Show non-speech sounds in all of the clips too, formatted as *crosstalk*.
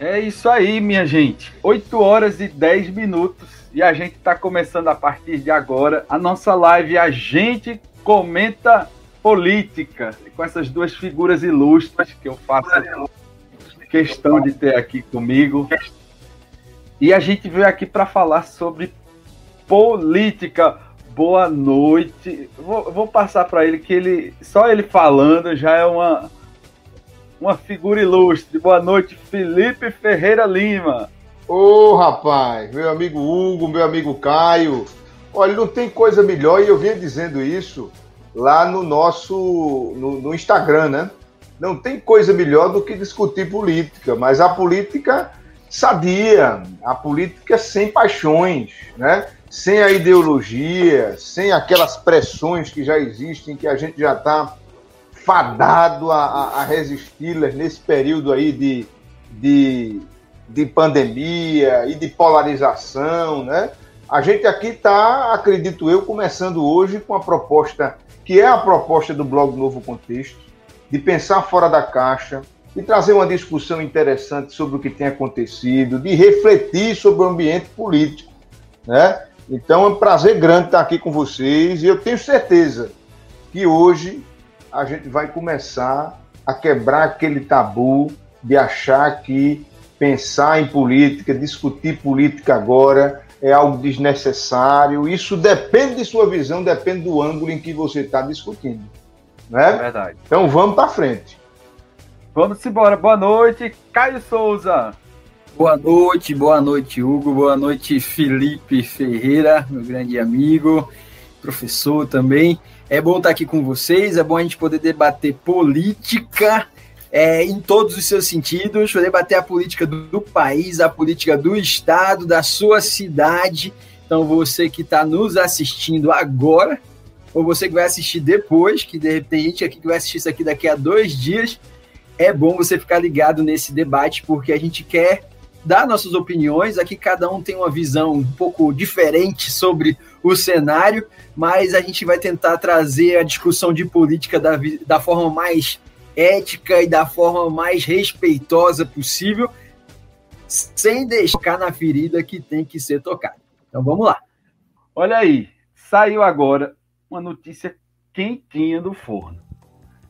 É isso aí, minha gente. 8 horas e 10 minutos e a gente está começando a partir de agora a nossa live. A gente comenta política com essas duas figuras ilustres que eu faço questão de ter aqui comigo. E a gente veio aqui para falar sobre política. Boa noite. Vou, vou passar para ele que ele só ele falando já é uma uma figura ilustre. Boa noite, Felipe Ferreira Lima. Ô, oh, rapaz, meu amigo Hugo, meu amigo Caio. Olha, não tem coisa melhor, e eu vinha dizendo isso lá no nosso no, no Instagram, né? Não tem coisa melhor do que discutir política, mas a política sadia, a política sem paixões, né? sem a ideologia, sem aquelas pressões que já existem, que a gente já está fadado a, a, resisti-las nesse período aí de, de, de pandemia e de polarização, né? A gente aqui está, acredito eu, começando hoje com a proposta, que é a proposta do blog Novo Contexto, de pensar fora da caixa, de trazer uma discussão interessante sobre o que tem acontecido, de refletir sobre o ambiente político, né? Então é um prazer grande estar aqui com vocês e eu tenho certeza que hoje a gente vai começar a quebrar aquele tabu de achar que pensar em política, discutir política agora é algo desnecessário. Isso depende de sua visão, depende do ângulo em que você está discutindo. Né? É verdade. Então vamos para frente. Vamos embora. Boa noite, Caio Souza. Boa noite, boa noite, Hugo. Boa noite, Felipe Ferreira, meu grande amigo, professor também. É bom estar aqui com vocês, é bom a gente poder debater política é, em todos os seus sentidos, poder debater a política do, do país, a política do estado, da sua cidade. Então, você que está nos assistindo agora, ou você que vai assistir depois, que de repente gente aqui que vai assistir isso aqui daqui a dois dias, é bom você ficar ligado nesse debate, porque a gente quer dar nossas opiniões. Aqui cada um tem uma visão um pouco diferente sobre o cenário, mas a gente vai tentar trazer a discussão de política da, da forma mais ética e da forma mais respeitosa possível, sem deixar na ferida que tem que ser tocada. Então vamos lá. Olha aí, saiu agora uma notícia quentinha do forno.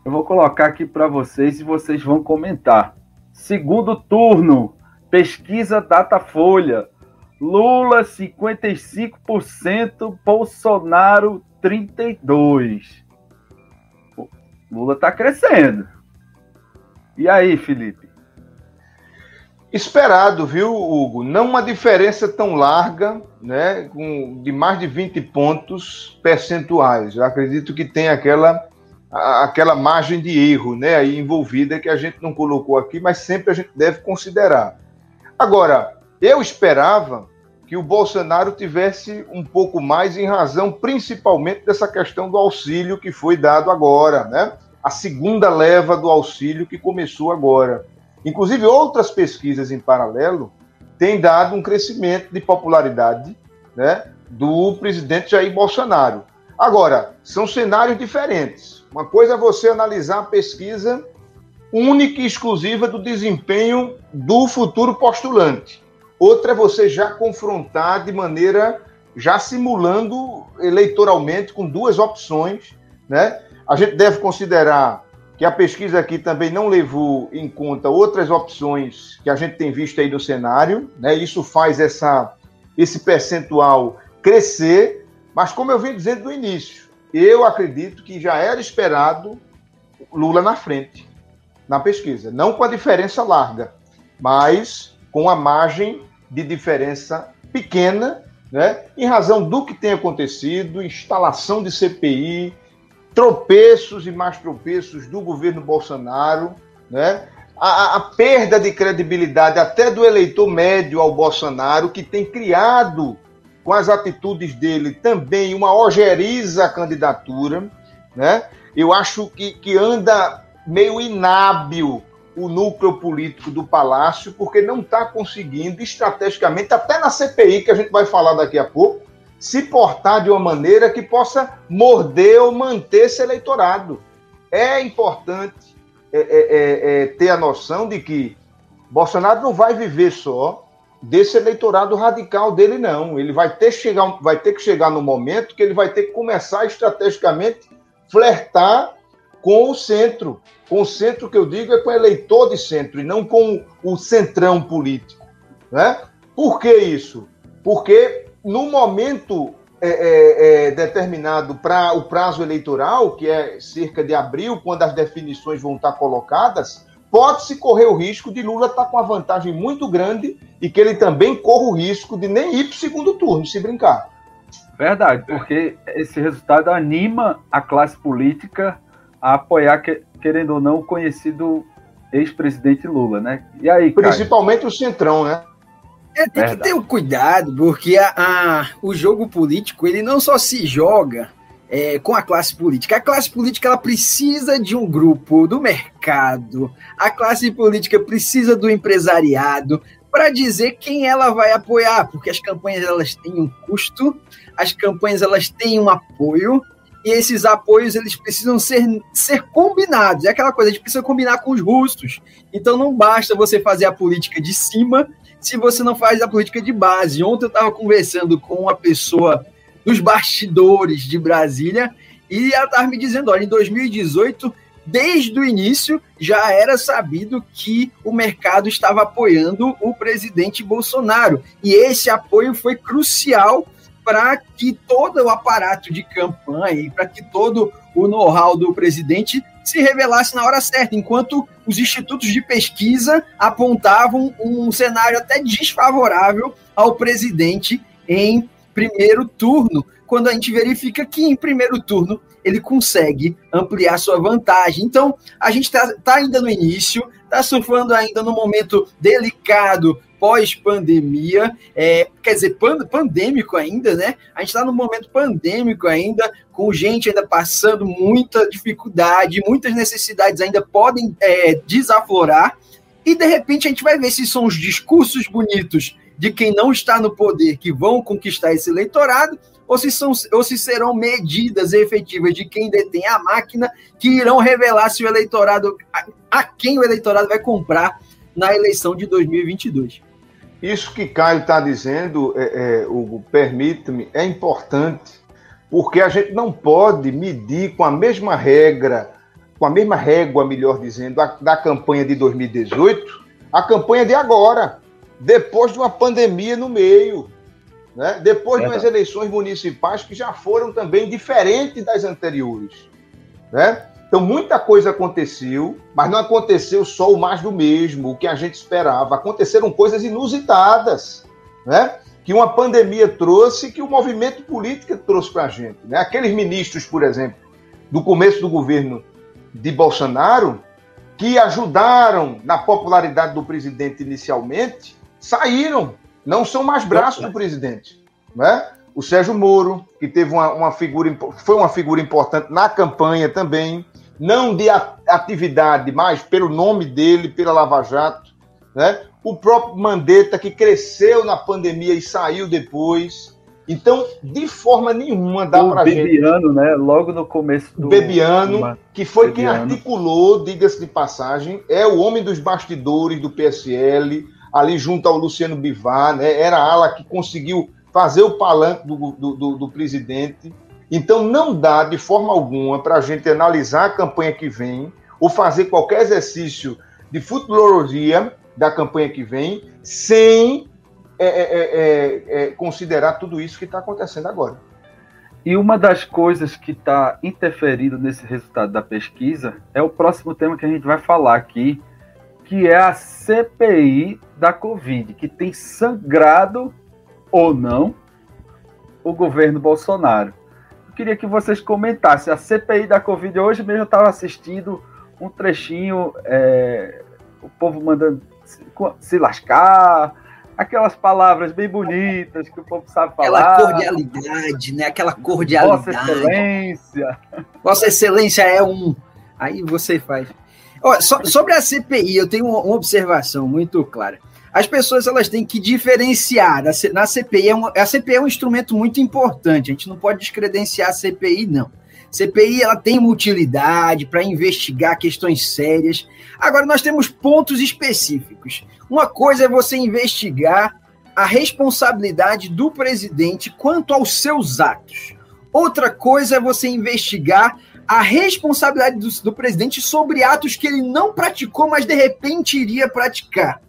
Eu vou colocar aqui para vocês e vocês vão comentar. Segundo turno, pesquisa Datafolha. Lula 55%, Bolsonaro 32%. Lula está crescendo. E aí, Felipe? Esperado, viu, Hugo? Não uma diferença tão larga, né, com, de mais de 20 pontos percentuais. Eu acredito que tem aquela, aquela margem de erro né, aí envolvida que a gente não colocou aqui, mas sempre a gente deve considerar. Agora, eu esperava que o Bolsonaro tivesse um pouco mais em razão, principalmente dessa questão do auxílio que foi dado agora, né? A segunda leva do auxílio que começou agora. Inclusive, outras pesquisas em paralelo têm dado um crescimento de popularidade né, do presidente Jair Bolsonaro. Agora, são cenários diferentes. Uma coisa é você analisar a pesquisa única e exclusiva do desempenho do futuro postulante. Outra é você já confrontar de maneira já simulando eleitoralmente com duas opções, né? A gente deve considerar que a pesquisa aqui também não levou em conta outras opções que a gente tem visto aí no cenário, né? Isso faz essa esse percentual crescer, mas como eu vim dizendo no início, eu acredito que já era esperado Lula na frente na pesquisa, não com a diferença larga, mas com a margem de diferença pequena, né, em razão do que tem acontecido, instalação de CPI, tropeços e mais tropeços do governo Bolsonaro, né, a, a perda de credibilidade até do eleitor médio ao Bolsonaro, que tem criado com as atitudes dele também uma ojeriza candidatura, né? Eu acho que, que anda meio inábil o núcleo político do Palácio, porque não está conseguindo, estrategicamente, até na CPI, que a gente vai falar daqui a pouco, se portar de uma maneira que possa morder ou manter esse eleitorado. É importante é, é, é, é ter a noção de que Bolsonaro não vai viver só desse eleitorado radical dele, não. Ele vai ter, chegar, vai ter que chegar no momento que ele vai ter que começar estrategicamente flertar com o centro. Com o centro que eu digo é com o eleitor de centro e não com o centrão político. Né? Por que isso? Porque no momento é, é, é, determinado para o prazo eleitoral, que é cerca de abril, quando as definições vão estar colocadas, pode-se correr o risco de Lula estar tá com uma vantagem muito grande e que ele também corra o risco de nem ir para o segundo turno, se brincar. Verdade, porque esse resultado anima a classe política a apoiar, querendo ou não, o conhecido ex-presidente Lula, né? E aí, Principalmente o Centrão, né? É, tem Verdade. que ter um cuidado, porque a, a, o jogo político ele não só se joga é, com a classe política. A classe política ela precisa de um grupo do mercado, a classe política precisa do empresariado para dizer quem ela vai apoiar, porque as campanhas elas têm um custo, as campanhas elas têm um apoio e esses apoios eles precisam ser, ser combinados. É aquela coisa, a gente precisa combinar com os russos. Então não basta você fazer a política de cima se você não faz a política de base. Ontem eu estava conversando com uma pessoa dos bastidores de Brasília e ela estava me dizendo: olha, em 2018, desde o início, já era sabido que o mercado estava apoiando o presidente Bolsonaro. E esse apoio foi crucial para que todo o aparato de campanha e para que todo o know-how do presidente se revelasse na hora certa, enquanto os institutos de pesquisa apontavam um cenário até desfavorável ao presidente em primeiro turno, quando a gente verifica que em primeiro turno ele consegue ampliar sua vantagem. Então, a gente está tá ainda no início, está surfando ainda no momento delicado pós-pandemia, é, quer dizer, pan pandêmico ainda, né? A gente está no momento pandêmico ainda, com gente ainda passando muita dificuldade, muitas necessidades ainda podem é, desaflorar, e de repente a gente vai ver se são os discursos bonitos de quem não está no poder que vão conquistar esse eleitorado, ou se, são, ou se serão medidas efetivas de quem detém a máquina que irão revelar se o eleitorado, a, a quem o eleitorado vai comprar na eleição de 2022. Isso que Caio está dizendo, é, é, Hugo, permita-me, é importante, porque a gente não pode medir com a mesma regra, com a mesma régua, melhor dizendo, da campanha de 2018, a campanha de agora, depois de uma pandemia no meio, né? depois é de umas eleições municipais que já foram também diferentes das anteriores. Né? Então, muita coisa aconteceu, mas não aconteceu só o mais do mesmo, o que a gente esperava. Aconteceram coisas inusitadas, né? Que uma pandemia trouxe, que o movimento político trouxe para a gente. Né? Aqueles ministros, por exemplo, do começo do governo de Bolsonaro, que ajudaram na popularidade do presidente inicialmente, saíram, não são mais braços do presidente. Né? O Sérgio Moro, que teve uma, uma figura, foi uma figura importante na campanha também, não de atividade, mas pelo nome dele, pela Lava Jato, né? O próprio Mandetta, que cresceu na pandemia e saiu depois. Então, de forma nenhuma dá para gente... Bebiano, né? Logo no começo do... Bebiano, que foi Bebiano. quem articulou, diga-se de passagem, é o homem dos bastidores do PSL, ali junto ao Luciano Bivar, né? Era a ala que conseguiu fazer o palanque do, do, do, do presidente então, não dá de forma alguma para a gente analisar a campanha que vem ou fazer qualquer exercício de futurologia da campanha que vem sem é, é, é, é, é considerar tudo isso que está acontecendo agora. E uma das coisas que está interferindo nesse resultado da pesquisa é o próximo tema que a gente vai falar aqui, que é a CPI da Covid, que tem sangrado ou não o governo Bolsonaro queria que vocês comentassem. A CPI da Covid hoje mesmo eu estava assistindo um trechinho, é, o povo mandando se, se, lascar, aquelas palavras bem bonitas que o povo sabe falar. Aquela cordialidade, né? Aquela cordialidade. Vossa Excelência. Vossa Excelência é um. Aí você faz. Olha, so, sobre a CPI, eu tenho uma observação muito clara. As pessoas elas têm que diferenciar. Na CPI, é um, a CPI é um instrumento muito importante. A gente não pode descredenciar a CPI, não. CPI ela tem uma utilidade para investigar questões sérias. Agora nós temos pontos específicos. Uma coisa é você investigar a responsabilidade do presidente quanto aos seus atos. Outra coisa é você investigar a responsabilidade do, do, presidente sobre atos que ele não praticou, mas de repente iria praticar.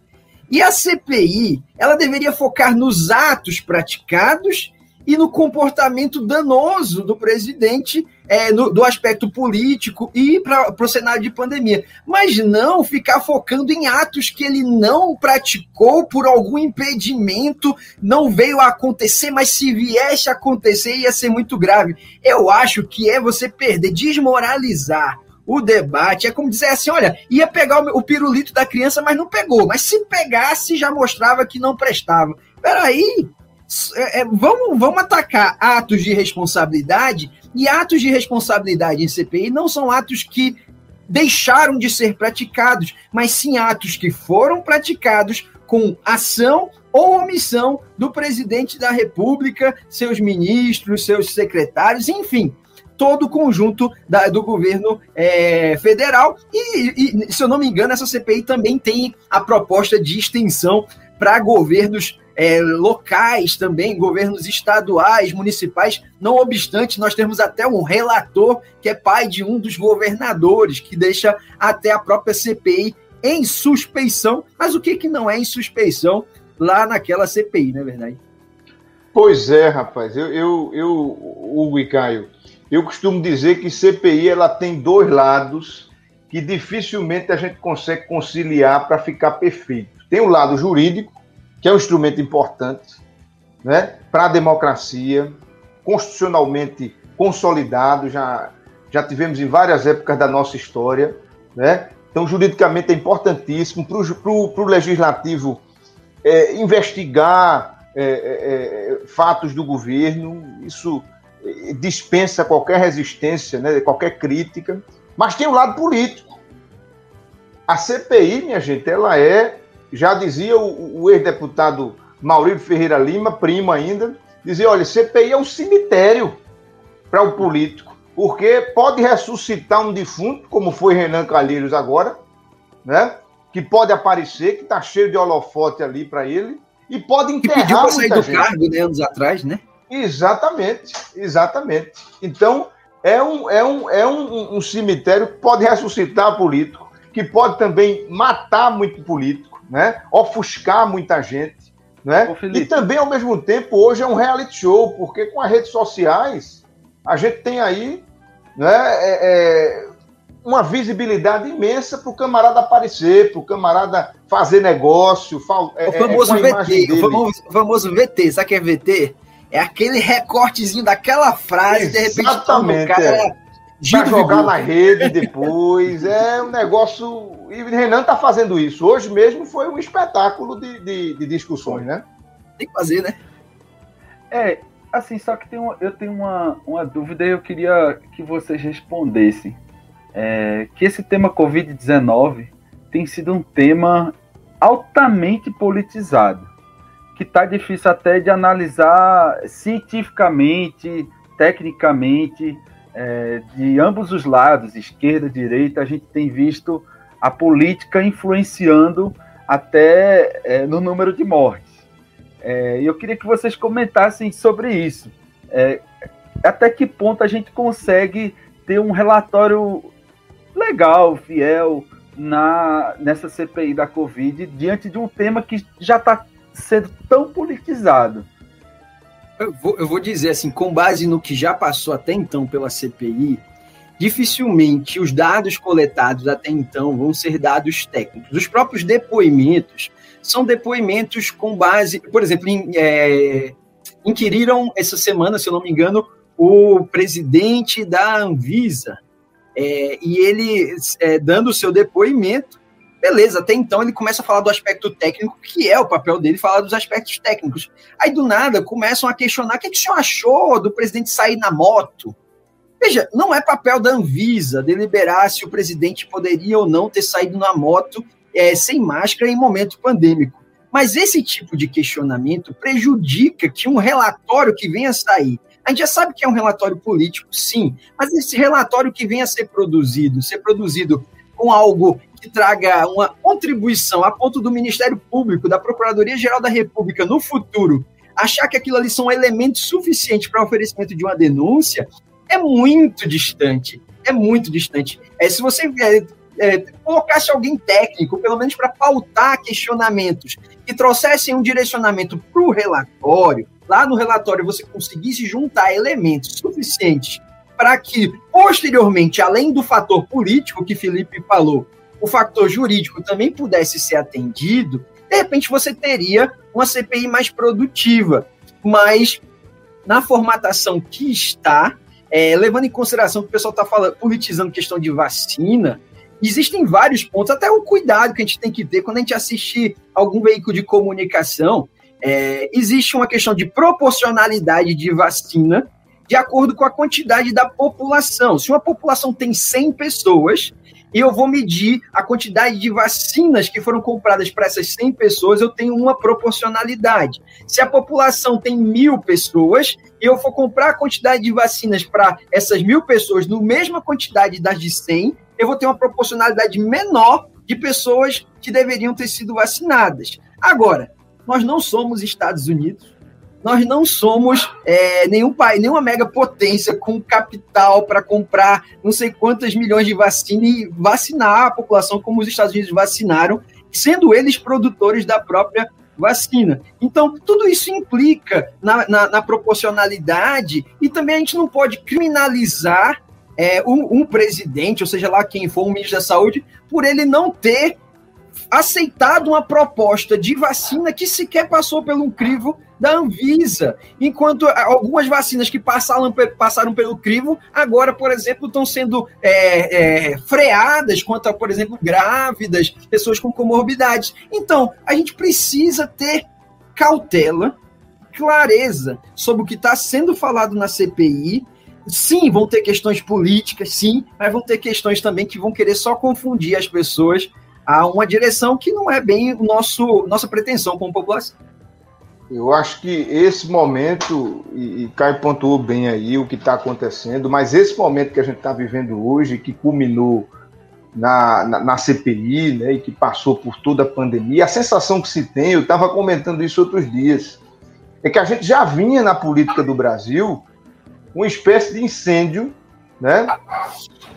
E a CPI, ela deveria focar nos atos praticados e no comportamento danoso do presidente é, no, do aspecto político e para o cenário de pandemia. Mas não ficar focando em atos que ele não praticou por algum impedimento, não veio a acontecer, mas se viesse a acontecer ia ser muito grave. Eu acho que é você perder, desmoralizar o debate. É como dizer assim: olha, ia pegar o, pirulito da criança, mas não pegou. Mas se pegasse, já mostrava que não prestava. Peraí, é, é, vamos, vamos atacar atos de responsabilidade, e atos de responsabilidade em CPI não são atos que deixaram de ser praticados, mas sim atos que foram praticados com ação ou omissão do presidente da República, seus ministros, seus secretários, enfim, todo o conjunto da, do governo é, federal. E, e, se eu não me engano, essa CPI também tem a proposta de extensão para governos é, locais também, governos estaduais, municipais. Não obstante, nós temos até um relator que é pai de um dos governadores, que deixa até a própria CPI em suspeição. Mas o que, que não é em suspeição lá naquela CPI, não é verdade? Pois é, rapaz. Eu, eu, eu Hugo e Caio, eu costumo dizer que CPI ela tem dois lados que dificilmente a gente consegue conciliar para ficar perfeito. Tem o lado jurídico, que é um instrumento importante né, para a democracia, constitucionalmente consolidado, já, já tivemos em várias épocas da nossa história. Né? Então, juridicamente é importantíssimo para o legislativo é, investigar é, é, é, fatos do governo, isso é, dispensa qualquer resistência, né, qualquer crítica, mas tem o um lado político. A CPI, minha gente, ela é já dizia o, o ex-deputado Maurício Ferreira Lima, primo ainda, dizia: olha, CPI é um cemitério para o político, porque pode ressuscitar um defunto, como foi Renan Calheiros agora, né? Que pode aparecer, que está cheio de holofote ali para ele, e pode enterrar que pediu sair do gente. cargo, né, anos atrás, né? Exatamente, exatamente. Então, é um, é um, é um, um cemitério que pode ressuscitar político, que pode também matar muito político, né? ofuscar muita gente. Né? E também, ao mesmo tempo, hoje é um reality show, porque com as redes sociais a gente tem aí né, é, é, uma visibilidade imensa para o camarada aparecer, para o camarada fazer negócio. É, o famoso é VT, o famoso, o famoso VT, sabe o que é VT? É aquele recortezinho daquela frase, Exatamente, de repente, o cara é. Para jogar na rede depois. é um negócio. E o Renan tá fazendo isso. Hoje mesmo foi um espetáculo de, de, de discussões, né? Tem que fazer, né? É, assim, só que tem uma, eu tenho uma, uma dúvida e eu queria que vocês respondessem. É, que esse tema Covid-19 tem sido um tema altamente politizado, que tá difícil até de analisar cientificamente, tecnicamente, é, de ambos os lados, esquerda, direita, a gente tem visto a política influenciando até é, no número de mortes. É, eu queria que vocês comentassem sobre isso. É, até que ponto a gente consegue ter um relatório legal, fiel, na, nessa CPI da Covid, diante de um tema que já está sendo tão politizado. Eu vou, eu vou dizer assim, com base no que já passou até então pela CPI, dificilmente os dados coletados até então vão ser dados técnicos. Os próprios depoimentos são depoimentos com base, por exemplo, em, é, inquiriram essa semana, se eu não me engano, o presidente da Anvisa, é, e ele, é, dando o seu depoimento, Beleza, até então ele começa a falar do aspecto técnico, que é o papel dele, falar dos aspectos técnicos. Aí do nada começam a questionar o que, é que o senhor achou do presidente sair na moto. Veja, não é papel da Anvisa deliberar se o presidente poderia ou não ter saído na moto é, sem máscara em momento pandêmico. Mas esse tipo de questionamento prejudica que um relatório que venha sair A gente já sabe que é um relatório político, sim, mas esse relatório que vem a ser produzido, ser produzido com algo que traga uma contribuição a ponto do Ministério Público, da Procuradoria-Geral da República no futuro, achar que aquilo ali são elementos suficientes para oferecimento de uma denúncia, é muito distante. É muito distante. É, se você é, é, colocasse alguém técnico, pelo menos para pautar questionamentos, que trouxessem um direcionamento para o relatório, lá no relatório você conseguisse juntar elementos suficientes para que, posteriormente, além do fator político que Felipe falou, o fator jurídico também pudesse ser atendido, de repente você teria uma CPI mais produtiva. Mas, na formatação que está, é, levando em consideração que o pessoal está politizando questão de vacina, existem vários pontos, até o cuidado que a gente tem que ter quando a gente assistir algum veículo de comunicação. É, existe uma questão de proporcionalidade de vacina de acordo com a quantidade da população. Se uma população tem 100 pessoas, e eu vou medir a quantidade de vacinas que foram compradas para essas 100 pessoas, eu tenho uma proporcionalidade. Se a população tem mil pessoas e eu for comprar a quantidade de vacinas para essas mil pessoas no mesma quantidade das de 100, eu vou ter uma proporcionalidade menor de pessoas que deveriam ter sido vacinadas. Agora, nós não somos Estados Unidos, nós não somos é, nenhum país, nenhuma mega potência com capital para comprar não sei quantas milhões de vacina e vacinar a população como os Estados Unidos vacinaram, sendo eles produtores da própria vacina. Então, tudo isso implica na, na, na proporcionalidade e também a gente não pode criminalizar é, um, um, presidente, ou seja lá quem for, um ministro da saúde, por ele não ter aceitado uma proposta de vacina que sequer passou pelo crivo da Anvisa, enquanto algumas vacinas que passaram, passaram pelo crivo, agora, por exemplo, estão sendo é, é, freadas quanto a, por exemplo, grávidas, pessoas com comorbidades. Então, a gente precisa ter cautela, clareza sobre o que está sendo falado na CPI, Sim, vão ter questões políticas, sim, mas vão ter questões também que vão querer só confundir as pessoas a uma direção que não é bem o nosso nossa pretensão como população. Eu acho que esse momento, e, e Caio pontuou bem aí o que está acontecendo, mas esse momento que a gente está vivendo hoje, que culminou na, na, na, CPI, né, e que passou por toda a pandemia, a sensação que se tem, eu estava comentando isso outros dias, é que a gente já vinha na política do Brasil uma espécie de incêndio, né?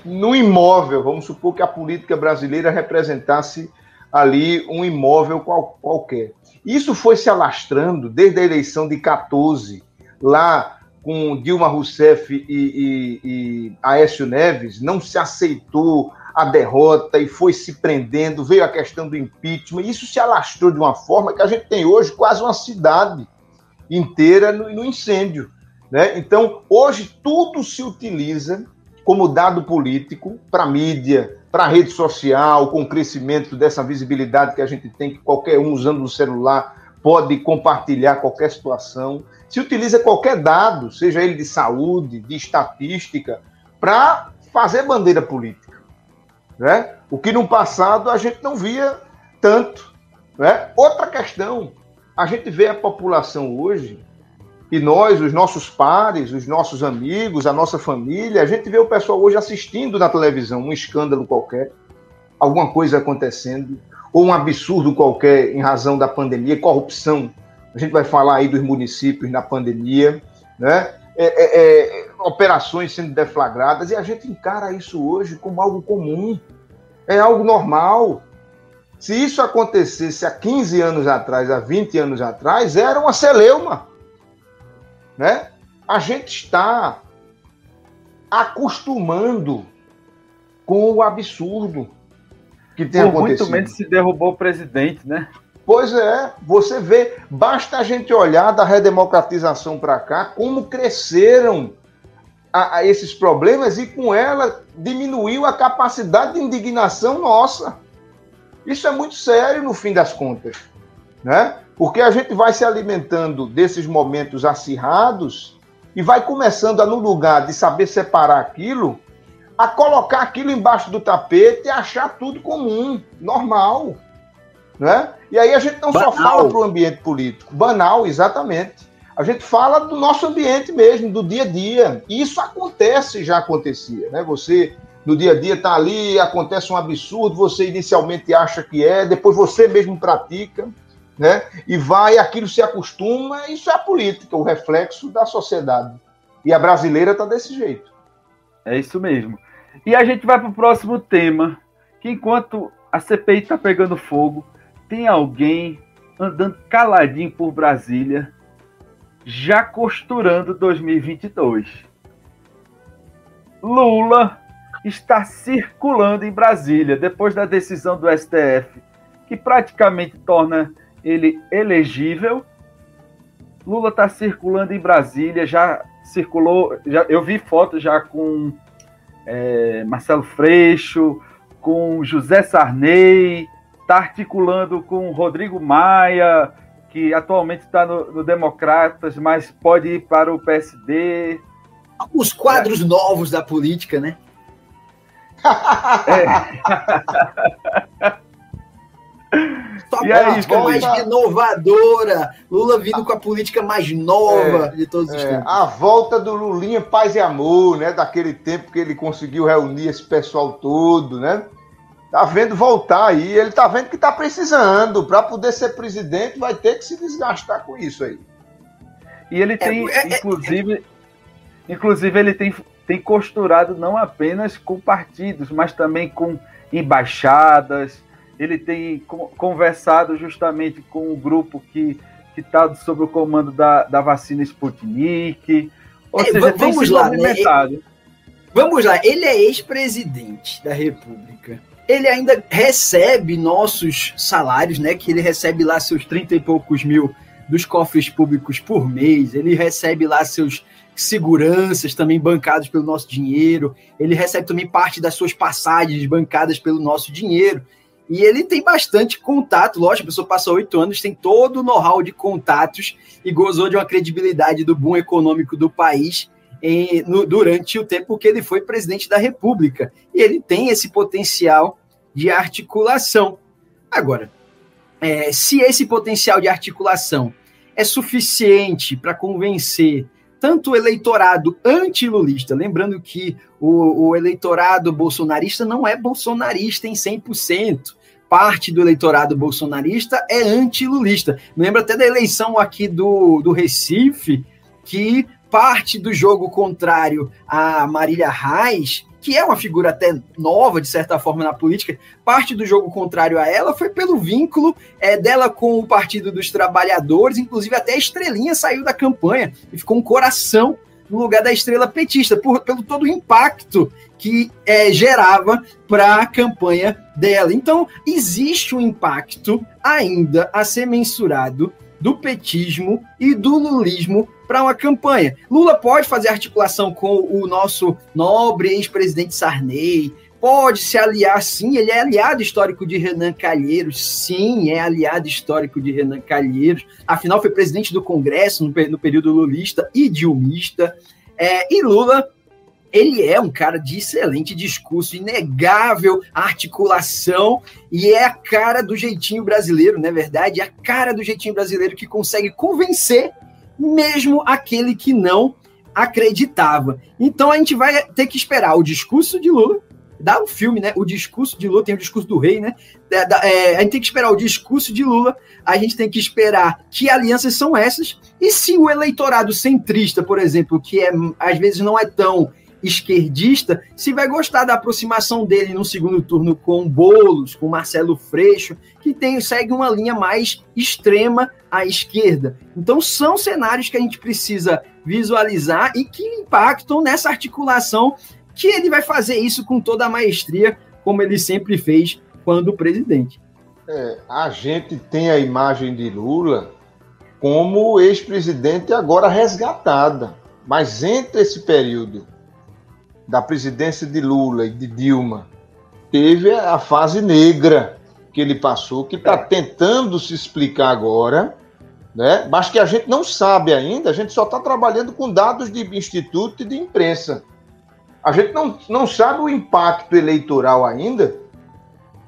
No imóvel, vamos supor que a política brasileira representasse ali um imóvel qual, qualquer. Isso foi se alastrando desde a eleição de 14, lá com Dilma Rousseff e, e, e Aécio Neves, não se aceitou a derrota e foi se prendendo, veio a questão do impeachment, isso se alastrou de uma forma que a gente tem hoje quase uma cidade inteira no, no incêndio. Né? Então, hoje, tudo se utiliza como dado político para a mídia, para a rede social, com o crescimento dessa visibilidade que a gente tem, que qualquer um usando o celular pode compartilhar qualquer situação. Se utiliza qualquer dado, seja ele de saúde, de estatística, para fazer bandeira política. Né? O que no passado a gente não via tanto. Né? Outra questão, a gente vê a população hoje e nós, os nossos pares, os nossos amigos, a nossa família, a gente vê o pessoal hoje assistindo na televisão um escândalo qualquer, alguma coisa acontecendo, ou um absurdo qualquer em razão da pandemia, corrupção. A gente vai falar aí dos municípios na pandemia, né? É, é, é, operações sendo deflagradas, e a gente encara isso hoje como algo comum, é algo normal. Se isso acontecesse há 15 anos atrás, há 20 anos atrás, era uma celeuma né? A gente está acostumando com o absurdo que tem Por acontecido. muito menos se derrubou o presidente, né? Pois é, você vê, basta a gente olhar da redemocratização para cá, como cresceram a, a, esses problemas e com ela diminuiu a capacidade de indignação nossa. Isso é muito sério no fim das contas, né? Porque a gente vai se alimentando desses momentos acirrados e vai começando a, no lugar de saber separar aquilo, a colocar aquilo embaixo do tapete e achar tudo comum, normal. Né? E aí a gente não banal. só fala para o ambiente político, banal, exatamente. A gente fala do nosso ambiente mesmo, do dia a dia. E isso acontece, já acontecia, né? Você no dia a dia está ali, acontece um absurdo, você inicialmente acha que é, depois você mesmo pratica, né? E vai, aquilo se acostuma, isso é a política, o reflexo da sociedade. E a brasileira está desse jeito. É isso mesmo. E a gente vai para o próximo tema, que enquanto a CPI está pegando fogo, tem alguém andando caladinho por Brasília, já costurando 2022. Lula está circulando em Brasília depois da decisão do STF, que praticamente torna ele elegível. Lula está circulando em Brasília, já circulou, já, eu vi fotos já com é, Marcelo Freixo, com José Sarney, está articulando com Rodrigo Maia, que atualmente está no, no, Democratas, mas pode ir para o PSD. Os quadros é. novos da política, né? É. *laughs* Só e a política volta... mais inovadora. Lula vindo com a política mais nova é, de todos os é, tempos. A volta do Lulinha Paz e Amor, né? Daquele tempo que ele conseguiu reunir esse pessoal todo, né? Tá vendo voltar aí. Ele tá vendo que tá precisando. Para poder ser presidente, vai ter que se desgastar com isso aí. E ele tem, é, é, é inclusive, inclusive ele tem tem costurado não apenas com partidos, mas também com embaixadas. Ele tem conversado justamente com o grupo que está sob o comando da, da vacina Sputnik. Ou é, seja, vamos lá, Né? Vamos lá, ele é ex-presidente da República. Ele ainda recebe nossos salários, né? Que ele recebe lá seus 30 e poucos mil dos cofres públicos por mês, ele recebe lá seus seguranças também bancados pelo nosso dinheiro, ele recebe também parte das suas passagens bancadas pelo nosso dinheiro. E ele tem bastante contato, lógico, a pessoa passa oito anos, tem todo o know-how de contatos e gozou de uma credibilidade do boom econômico do país em, no, durante o tempo que ele foi presidente da República. E ele tem esse potencial de articulação. Agora, é, se esse potencial de articulação é suficiente para convencer tanto o eleitorado anti-lulista, lembrando que o, o, eleitorado bolsonarista não é bolsonarista em 100%. Parte do eleitorado bolsonarista é anti-lulista. Lembra até da eleição aqui do, do Recife, que parte do jogo contrário a Marília Reis que é uma figura até nova, de certa forma, na política, parte do jogo contrário a ela foi pelo vínculo é, dela com o Partido dos Trabalhadores, inclusive até a Estrelinha saiu da campanha e ficou um coração no lugar da estrela petista, por, pelo todo o impacto que é, gerava para a campanha dela. Então, existe um impacto ainda a ser mensurado do petismo e do lulismo para uma campanha. Lula pode fazer articulação com o nosso nobre ex-presidente Sarney, pode se aliar, sim, ele é aliado histórico de Renan Calheiros, sim, é aliado histórico de Renan Calheiros, afinal foi presidente do Congresso no, período lulista e dilmista, é, e Lula ele é um cara de excelente discurso, inegável articulação, e é a cara do jeitinho brasileiro, não é verdade? É a cara do jeitinho brasileiro que consegue convencer mesmo aquele que não acreditava. Então a gente vai ter que esperar o discurso de Lula, dá um filme, né? O discurso de Lula, tem o discurso do rei, né? É, a gente tem que esperar o discurso de Lula, a gente tem que esperar que alianças são essas, e se o eleitorado centrista, por exemplo, que é, às vezes não é tão esquerdista, se vai gostar da aproximação dele no segundo turno com Bolos, com Marcelo Freixo, que tem segue uma linha mais extrema à esquerda. Então são cenários que a gente precisa visualizar e que impactam nessa articulação que ele vai fazer isso com toda a maestria, como ele sempre fez quando presidente. É, a gente tem a imagem de Lula como ex-presidente agora resgatada. Mas entre esse período da presidência de Lula e de Dilma, teve a fase negra que ele passou, que está é. tentando se explicar agora, né? mas que a gente não sabe ainda, a gente só está trabalhando com dados de instituto e de imprensa. A gente não, não sabe o impacto eleitoral ainda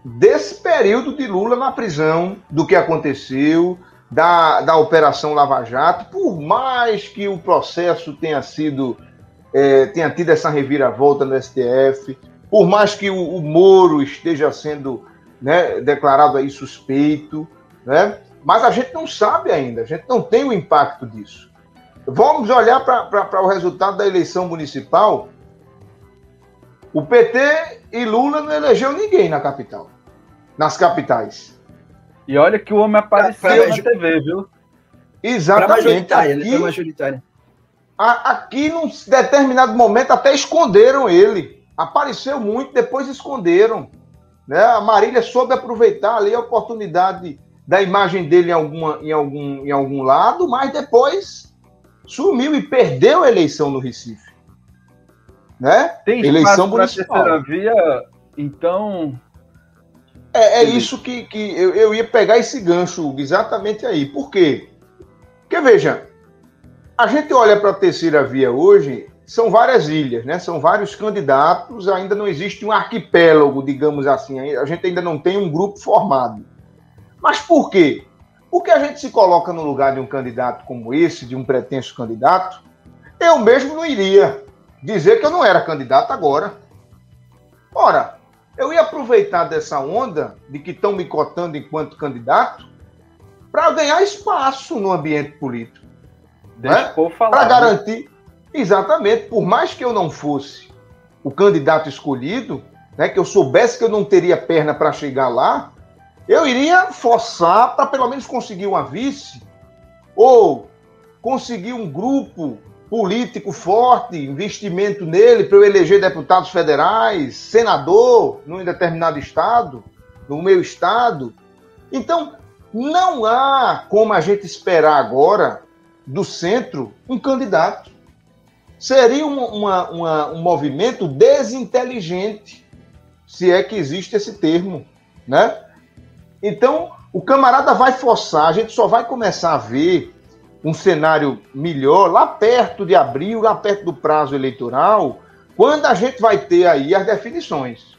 desse período de Lula na prisão, do que aconteceu, da, da Operação Lava Jato, por mais que o processo tenha sido é, tenha tido essa reviravolta no STF, por mais que o, o Moro esteja sendo né, declarado aí suspeito, né? Mas a gente não sabe ainda, a gente não tem o impacto disso. Vamos olhar para o resultado da eleição municipal. O PT e Lula não elegeu ninguém na capital, nas capitais. E olha que o homem apareceu pra, pra na TV, viu? Exatamente. Majoritária, aqui, ele majoritária. Aqui, num determinado momento, até esconderam ele. Apareceu muito, depois esconderam. Né? A Marília soube aproveitar ali a oportunidade da imagem dele em, alguma, em, algum, em algum lado, mas depois sumiu e perdeu a eleição no Recife. Né? Tem eleição municipal. terceira via, então. É, é isso que, que eu, eu ia pegar esse gancho exatamente aí. Por quê? Porque, veja, a gente olha para a terceira via hoje, são várias ilhas, né? São vários candidatos, ainda não existe um arquipélago, digamos assim. A gente ainda não tem um grupo formado. Mas por quê? Porque a gente se coloca no lugar de um candidato como esse, de um pretenso candidato, eu mesmo não iria dizer que eu não era candidato agora. Ora, eu ia aproveitar dessa onda de que estão me cotando enquanto candidato para ganhar espaço no ambiente político. Né? Para né? garantir, exatamente, por mais que eu não fosse o candidato escolhido, né, que eu soubesse que eu não teria perna para chegar lá, eu iria forçar para pelo menos conseguir uma vice ou conseguir um grupo político forte, investimento nele para eu eleger deputados federais, senador num determinado estado, no meu estado. Então, não há como a gente esperar agora do centro um candidato. Seria uma, uma, uma, um movimento desinteligente, se é que existe esse termo, né? Então, o camarada vai forçar, a gente só vai começar a ver um cenário melhor lá perto de abril, lá perto do prazo eleitoral, quando a gente vai ter aí as definições.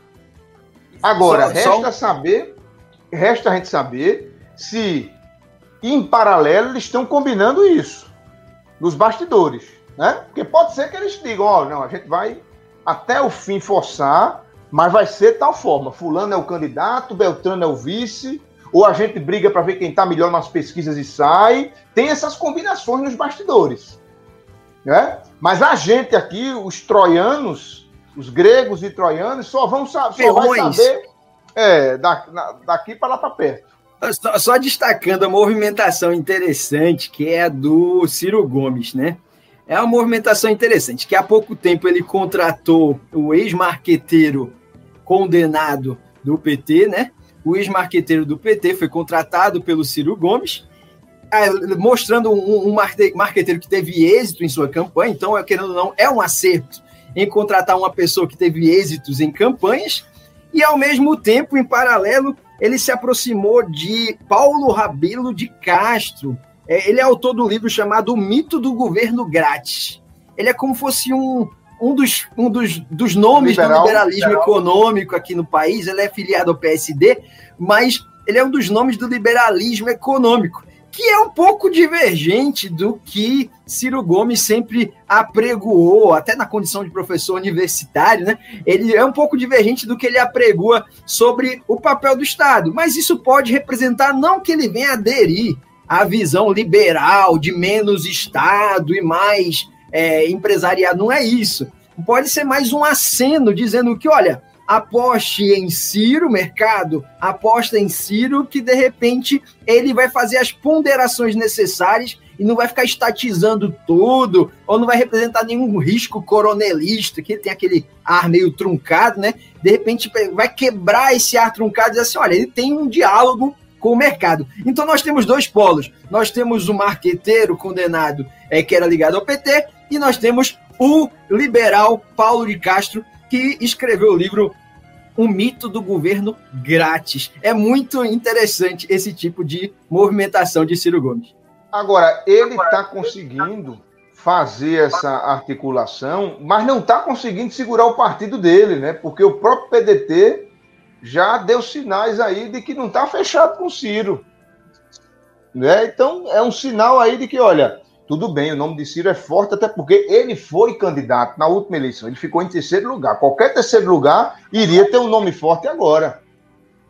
Agora, só, resta só... saber, resta a gente saber se em paralelo eles estão combinando isso nos bastidores, né? Porque pode ser que eles digam, ó, oh, não, a gente vai até o fim forçar mas vai ser tal forma: Fulano é o candidato, Beltrano é o vice, ou a gente briga para ver quem está melhor nas pesquisas e sai. Tem essas combinações nos bastidores. Né? Mas a gente aqui, os troianos, os gregos e troianos, só vão só vai saber é, daqui para lá para perto. Só, só, destacando a movimentação interessante que é a do Ciro Gomes, né? É uma movimentação interessante, que há pouco tempo ele contratou o ex-marqueteiro condenado do PT, né? O ex-marqueteiro do PT foi contratado pelo Ciro Gomes, é, mostrando um, um marqueteiro que teve êxito em sua campanha. Então, querendo ou não, é um acerto em contratar uma pessoa que teve êxitos em campanhas. E, ao mesmo tempo, em paralelo, ele se aproximou de Paulo Rabelo de Castro. É, ele é autor do livro chamado O Mito do Governo Grátis. Ele é como fosse um, um dos, um dos, dos nomes Liberal, do liberalismo liberal. econômico aqui no país, ele é filiado ao PSD, mas ele é um dos nomes do liberalismo econômico, que é um pouco divergente do que Ciro Gomes sempre apregoou, até na condição de professor universitário, né? Ele é um pouco divergente do que ele apregoa sobre o papel do Estado, mas isso pode representar não que ele venha aderir à visão liberal de menos Estado e mais é, empresariado, não é isso. Pode ser mais um aceno dizendo que, olha, aposte em Ciro, mercado, aposta em Ciro, que de repente ele vai fazer as ponderações necessárias e não vai ficar estatizando tudo, ou não vai representar nenhum risco coronelista, que tem aquele ar meio truncado, né? De repente vai quebrar esse ar truncado e dizer assim: olha, ele tem um diálogo com o mercado. Então nós temos dois polos. Nós temos o marqueteiro condenado é, que era ligado ao PT, e nós temos o liberal Paulo de Castro, que escreveu o livro O Mito do Governo Grátis. É muito interessante esse tipo de movimentação de Ciro Gomes. Agora, ele está conseguindo fazer essa articulação, mas não está conseguindo segurar o partido dele, né? Porque o próprio PDT já deu sinais aí de que não está fechado com o Ciro. Né? Então, é um sinal aí de que, olha, tudo bem, o nome de Ciro é forte, até porque ele foi candidato na última eleição, ele ficou em terceiro lugar. Qualquer terceiro lugar iria ter um nome forte agora.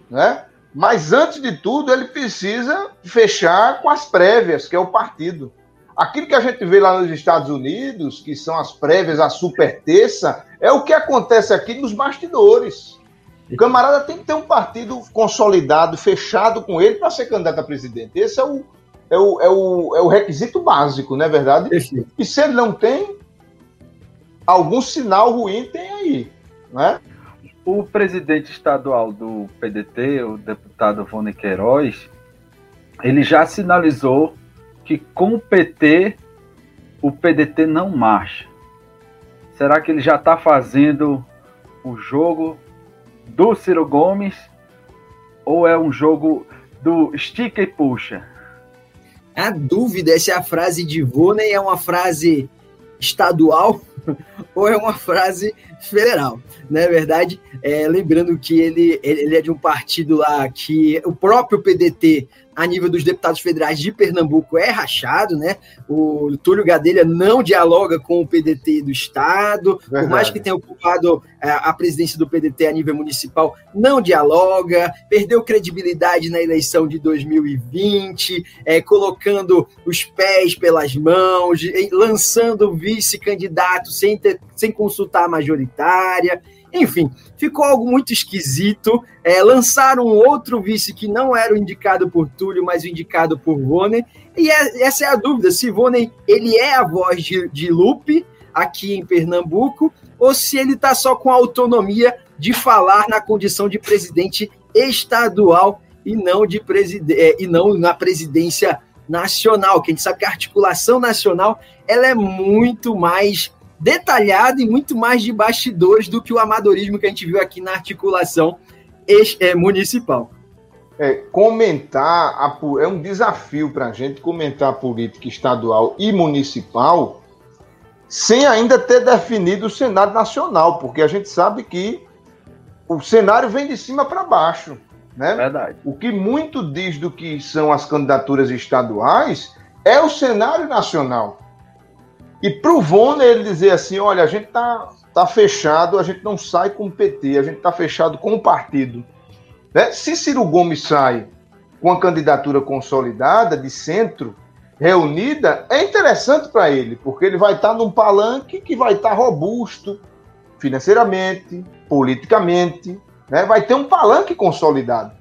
Né? Mas, antes de tudo, ele precisa fechar com as prévias, que é o partido. Aquilo que a gente vê lá nos Estados Unidos, que são as prévias, a super terça, é o que acontece aqui nos bastidores. O camarada tem que ter um partido consolidado, fechado com ele para ser candidato a presidente. Esse é o, é o, é o, é o requisito básico, não é verdade? E se ele não tem, algum sinal ruim tem aí, né? O presidente estadual do PDT, o deputado Vone Queiroz, ele já sinalizou que com o PT o PDT não marcha. Será que ele já está fazendo o jogo do Ciro Gomes ou é um jogo do estica e puxa? A dúvida é se a frase de Vônei é uma frase estadual *laughs* ou é uma frase federal. Não é verdade? É, lembrando que ele, ele é de um partido lá que o próprio PDT a nível dos deputados federais de Pernambuco é rachado, né? O Túlio Gadelha não dialoga com o PDT do Estado, Verdade. por mais que tenha ocupado a, é, a presidência do PDT a nível municipal, não dialoga, perdeu credibilidade na eleição de 2020, é, colocando os pés pelas mãos, lançando vice-candidato sem, ter, sem consultar a majoritária. Enfim, ficou algo muito esquisito. É, lançaram outro vice que não era o indicado por Túlio, mas o indicado por Vone. E é, essa é a dúvida: se Vone ele é a voz de, de Lupe aqui em Pernambuco, ou se ele está só com a autonomia de falar na condição de presidente estadual e não de preside é, e não na presidência nacional, que a gente sabe que a articulação nacional ela é muito mais detalhado e muito mais de bastidores do que o amadorismo que a gente viu aqui na articulação é, municipal. É, comentar a, é um desafio para a gente comentar a política estadual e municipal sem ainda ter definido o cenário nacional, porque a gente sabe que o cenário vem de cima para baixo. Né? Verdade. O que muito diz do que são as candidaturas estaduais é o cenário nacional. E pro Vonner ele dizer assim, olha, a gente tá, tá fechado, a gente não sai com o PT, a gente tá fechado com o partido. Né? Se Ciro Gomes sai com a candidatura consolidada de centro, reunida, é interessante para ele, porque ele vai estar tá num palanque que vai estar tá robusto financeiramente, politicamente, né? vai ter um palanque consolidado.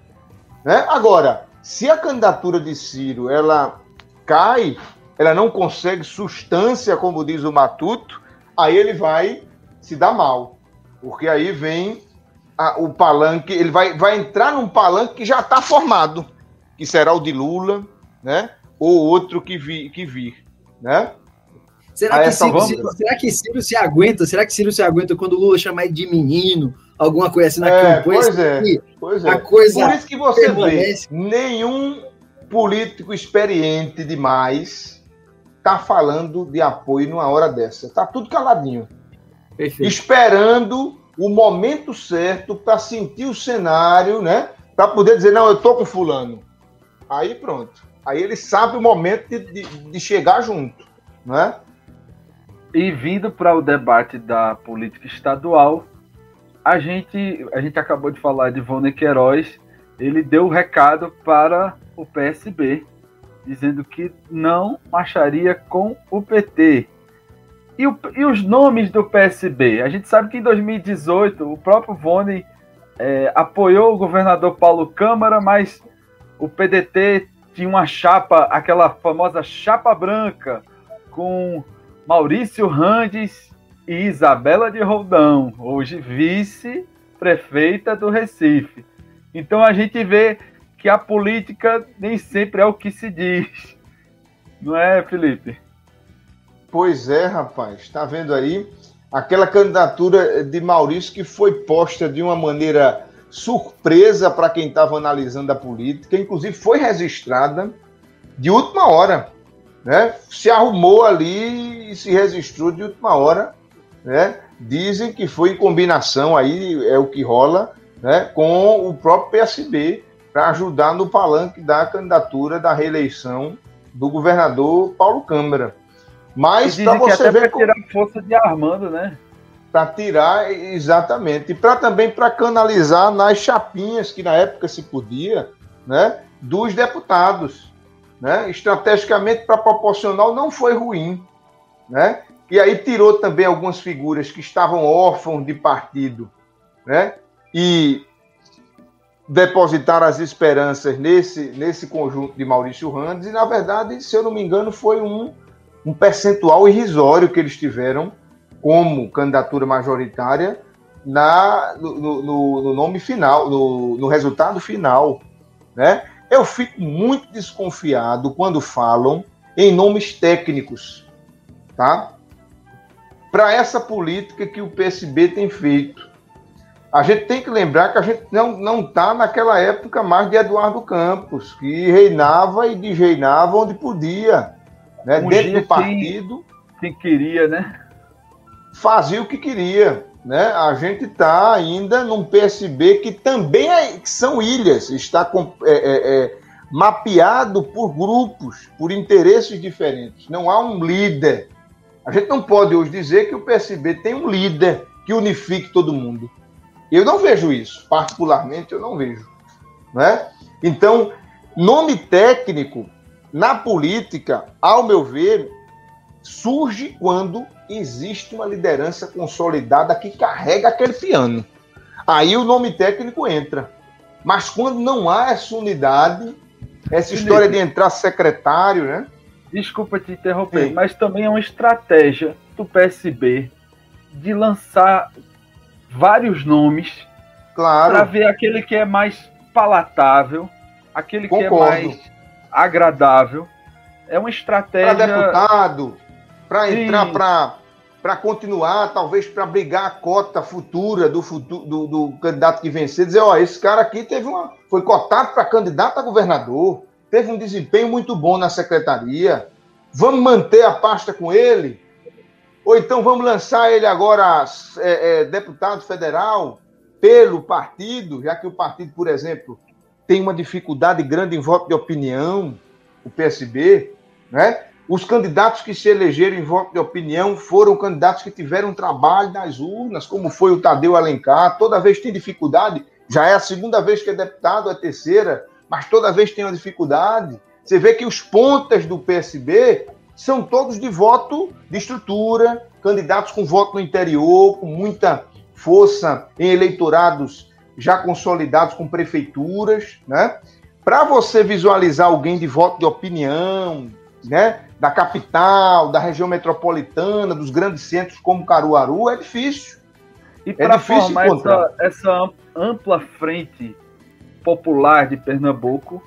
Né? Agora, se a candidatura de Ciro ela cai ela não consegue substância, como diz o Matuto, aí ele vai se dar mal. Porque aí vem a, o palanque, ele vai, vai entrar num palanque que já está formado, que será o de Lula, né? Ou outro que, vi, que vir, né? Será que, Ciro, Ciro, será que Ciro se aguenta? Será que Ciro se aguenta quando o Lula chama ele de menino? Alguma coisa assim na é, campanha? Pois é, pois é. A coisa Por isso que você permanece. vê nenhum político experiente demais tá falando de apoio numa hora dessa. Tá tudo caladinho. Perfeito. Esperando o momento certo para sentir o cenário, né? Para poder dizer, não, eu tô com fulano. Aí pronto. Aí ele sabe o momento de, de, de chegar junto, né? E vindo para o debate da política estadual, a gente, a gente acabou de falar de Vone Queiroz, ele deu o recado para o PSB, dizendo que não marcharia com o PT. E, o, e, os nomes do PSB? A gente sabe que em 2018 o próprio Vone é, apoiou o governador Paulo Câmara, mas o PDT tinha uma chapa, aquela famosa chapa branca, com Maurício Randes e Isabela de Roldão, hoje vice-prefeita do Recife. Então a gente vê que a política nem sempre é o que se diz. Não é, Felipe? Pois é, rapaz. Está vendo aí? Aquela candidatura de Maurício que foi posta de uma maneira surpresa para quem estava analisando a política, inclusive foi registrada de última hora. Né? Se arrumou ali e se registrou de última hora. Né? Dizem que foi em combinação aí, é o que rola, né? com o próprio PSB para ajudar no palanque da candidatura da reeleição do governador Paulo Câmara. Mas para você ver. Para tirar a força de Armando, né? Para tirar, exatamente. E para também para canalizar nas chapinhas, que na época se podia, né? Dos deputados. Né? Estrategicamente, para proporcional, não foi ruim. Né? E aí tirou também algumas figuras que estavam órfãos de partido, né? E depositaram as esperanças nesse, nesse conjunto de Maurício Randes, e na verdade, se eu não me engano, foi um, um percentual irrisório que eles tiveram como candidatura majoritária na, no, no, no nome final, no, no resultado final. Né? Eu fico muito desconfiado quando falam em nomes técnicos. Tá? para essa política que o PSB tem feito. A gente tem que lembrar que a gente não está naquela época mais de Eduardo Campos, que reinava e desreinava onde podia, né? Um dentro do partido. Quem queria, né? Fazia o que queria. Né? A gente está ainda num PSB que também é, que são ilhas, está com, é, é, é, mapeado por grupos, por interesses diferentes. Não há um líder a gente não pode hoje dizer que o PSB tem um líder que unifique todo mundo. Eu não vejo isso, particularmente eu não vejo. Né? Então, nome técnico na política, ao meu ver, surge quando existe uma liderança consolidada que carrega aquele piano. Aí o nome técnico entra. Mas quando não há essa unidade, essa história de entrar secretário, né? desculpa te interromper, Sim. mas também é uma estratégia do PSB de lançar vários nomes claro. para ver aquele que é mais palatável, aquele Concordo. que é mais agradável. É uma estratégia. Para deputado, para entrar para para continuar, talvez para brigar a cota futura do, futuro, do, do, candidato que vencer, dizer, ó, esse cara aqui teve uma, foi cotado para candidato a governador, teve um desempenho muito bom na secretaria. Vamos manter a pasta com ele? Ou então vamos lançar ele agora é, é, deputado federal pelo partido, já que o partido, por exemplo, tem uma dificuldade grande em voto de opinião, o PSB, né? Os candidatos que se elegeram em voto de opinião foram candidatos que tiveram trabalho nas urnas, como foi o Tadeu Alencar. Toda vez tem dificuldade, já é a segunda vez que é deputado, a terceira mas toda vez tem uma dificuldade. Você vê que os pontas do PSB são todos de voto de estrutura, candidatos com voto no interior, com muita força em eleitorados já consolidados com prefeituras, né? Para você visualizar alguém de voto de opinião, né? Da capital, da região metropolitana, dos grandes centros como Caruaru, é difícil. E é para formar essa, essa ampla frente popular de Pernambuco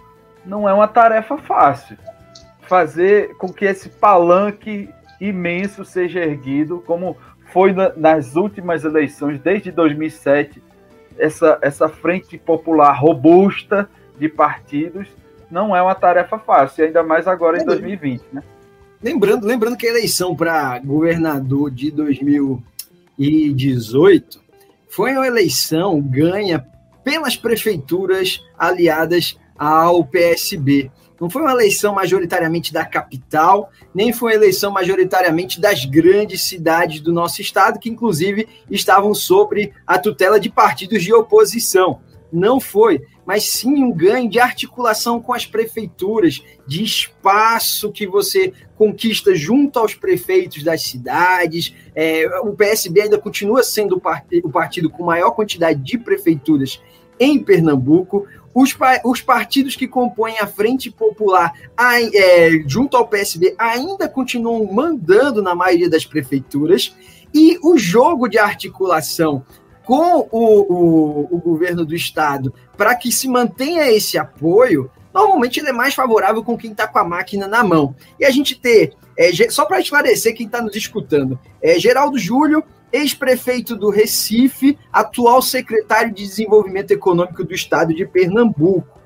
não é uma tarefa fácil. Fazer com que esse palanque imenso seja erguido, como foi nas últimas eleições, desde 2007, essa, essa frente popular robusta de partidos não é uma tarefa fácil, ainda mais agora em 2020. Né? Lembrando, lembrando que a eleição para governador de 2018 foi uma eleição ganha pelas prefeituras aliadas ao PSB. Não foi uma eleição majoritariamente da capital, nem foi uma eleição majoritariamente das grandes cidades do nosso estado, que inclusive estavam sobre a tutela de partidos de oposição. Não foi, mas sim um ganho de articulação com as prefeituras, de espaço que você conquista junto aos prefeitos das cidades. É, o PSB ainda continua sendo o partido com maior quantidade de prefeituras em Pernambuco. Os, os partidos que compõem a Frente Popular, é, junto ao PSB, ainda continuam mandando na maioria das prefeituras. E o jogo de articulação com o, o, o governo do estado para que se mantenha esse apoio, normalmente ele é mais favorável com quem está com a máquina na mão. E a gente ter, é, só para esclarecer quem está nos escutando, é, Geraldo Júlio ex-prefeito do Recife, atual secretário de Desenvolvimento Econômico do Estado de Pernambuco.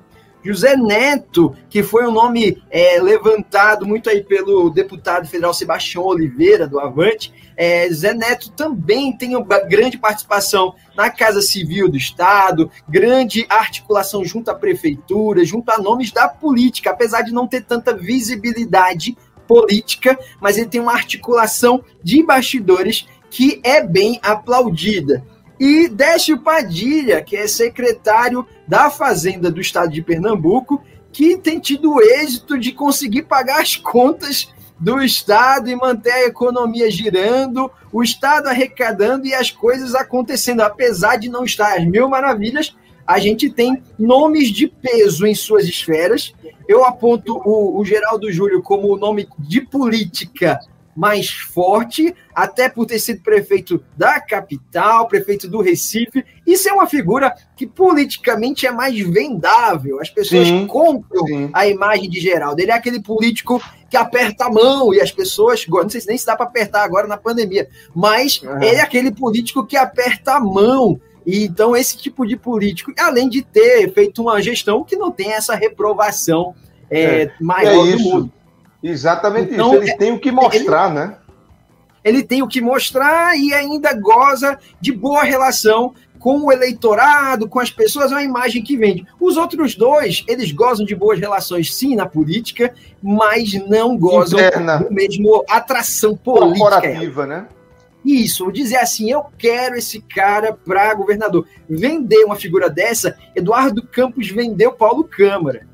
José Neto, que foi um nome é, levantado muito aí pelo deputado federal Sebastião Oliveira, do Avante. É, Zé Neto também tem uma grande participação na Casa Civil do Estado, grande articulação junto à prefeitura, junto a nomes da política, apesar de não ter tanta visibilidade política, mas ele tem uma articulação de bastidores que é bem aplaudida. E Décio Padilha, que é secretário da Fazenda do Estado de Pernambuco, que tem tido o êxito de conseguir pagar as contas do Estado e manter a economia girando, o Estado arrecadando e as coisas acontecendo. Apesar de não estar às mil maravilhas, a gente tem nomes de peso em suas esferas. Eu aponto o, o Geraldo Júlio como o nome de política mais forte, até por ter sido prefeito da capital, prefeito do Recife. Isso é uma figura que politicamente é mais vendável. As pessoas sim, compram sim. a imagem de Geraldo. Ele é aquele político que aperta a mão e as pessoas. Não sei se nem se dá para apertar agora na pandemia, mas uhum. ele é aquele político que aperta a mão. E, então, esse tipo de político, além de ter feito uma gestão que não tem essa reprovação é, é, maior é do mundo. Exatamente então, isso. Ele é, tem o que mostrar, ele, né? Ele tem o que mostrar e ainda goza de boa relação com o eleitorado, com as pessoas, é uma imagem que vende. Os outros dois, eles gozam de boas relações, sim, na política, mas não gozam Interna. do mesmo atração política. Corporativa, né? Isso, dizer assim, eu quero esse cara para governador. Vender uma figura dessa, Eduardo Campos vendeu Paulo Câmara.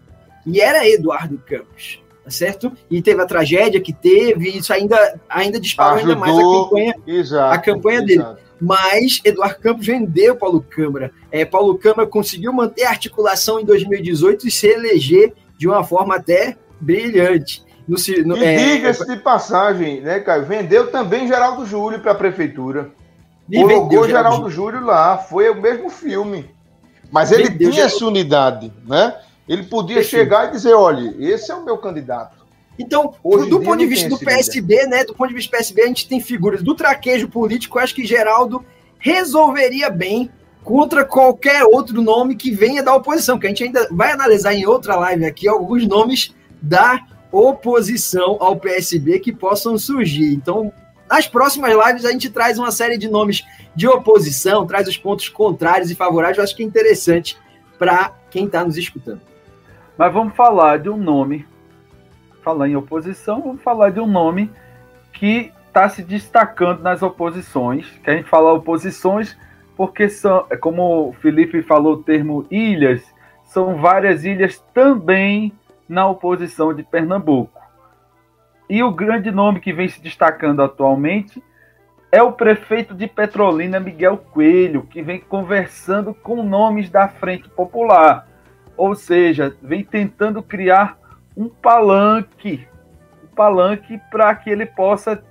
E era Eduardo Campos certo? E teve a tragédia que teve, isso ainda, ainda disparou ainda mais a campanha, exato, a campanha dele. Mas Eduardo Campos vendeu Paulo Câmara. É, Paulo Câmara conseguiu manter a articulação em 2018 e se eleger de uma forma até brilhante. No, no, e é, diga-se de passagem, né, Caio? Vendeu também Geraldo Júlio para a prefeitura. Colocou Geraldo Júlio lá, foi o mesmo filme. Mas ele vendeu tinha Geraldo... essa unidade, né? Ele podia chegar e dizer: olha, esse é o meu candidato. Então, Hoje do ponto de vista do PSB, né? Do ponto de vista do PSB, a gente tem figuras do traquejo político. Acho que Geraldo resolveria bem contra qualquer outro nome que venha da oposição, que a gente ainda vai analisar em outra live aqui alguns nomes da oposição ao PSB que possam surgir. Então, nas próximas lives a gente traz uma série de nomes de oposição, traz os pontos contrários e favoráveis. Eu acho que é interessante para quem está nos escutando. Mas vamos falar de um nome, falar em oposição, vamos falar de um nome que está se destacando nas oposições, que a gente fala oposições porque são, é como o Felipe falou o termo ilhas, são várias ilhas também na oposição de Pernambuco. E o grande nome que vem se destacando atualmente é o prefeito de Petrolina, Miguel Coelho, que vem conversando com nomes da Frente Popular ou seja, vem tentando criar um palanque, um palanque para que ele possa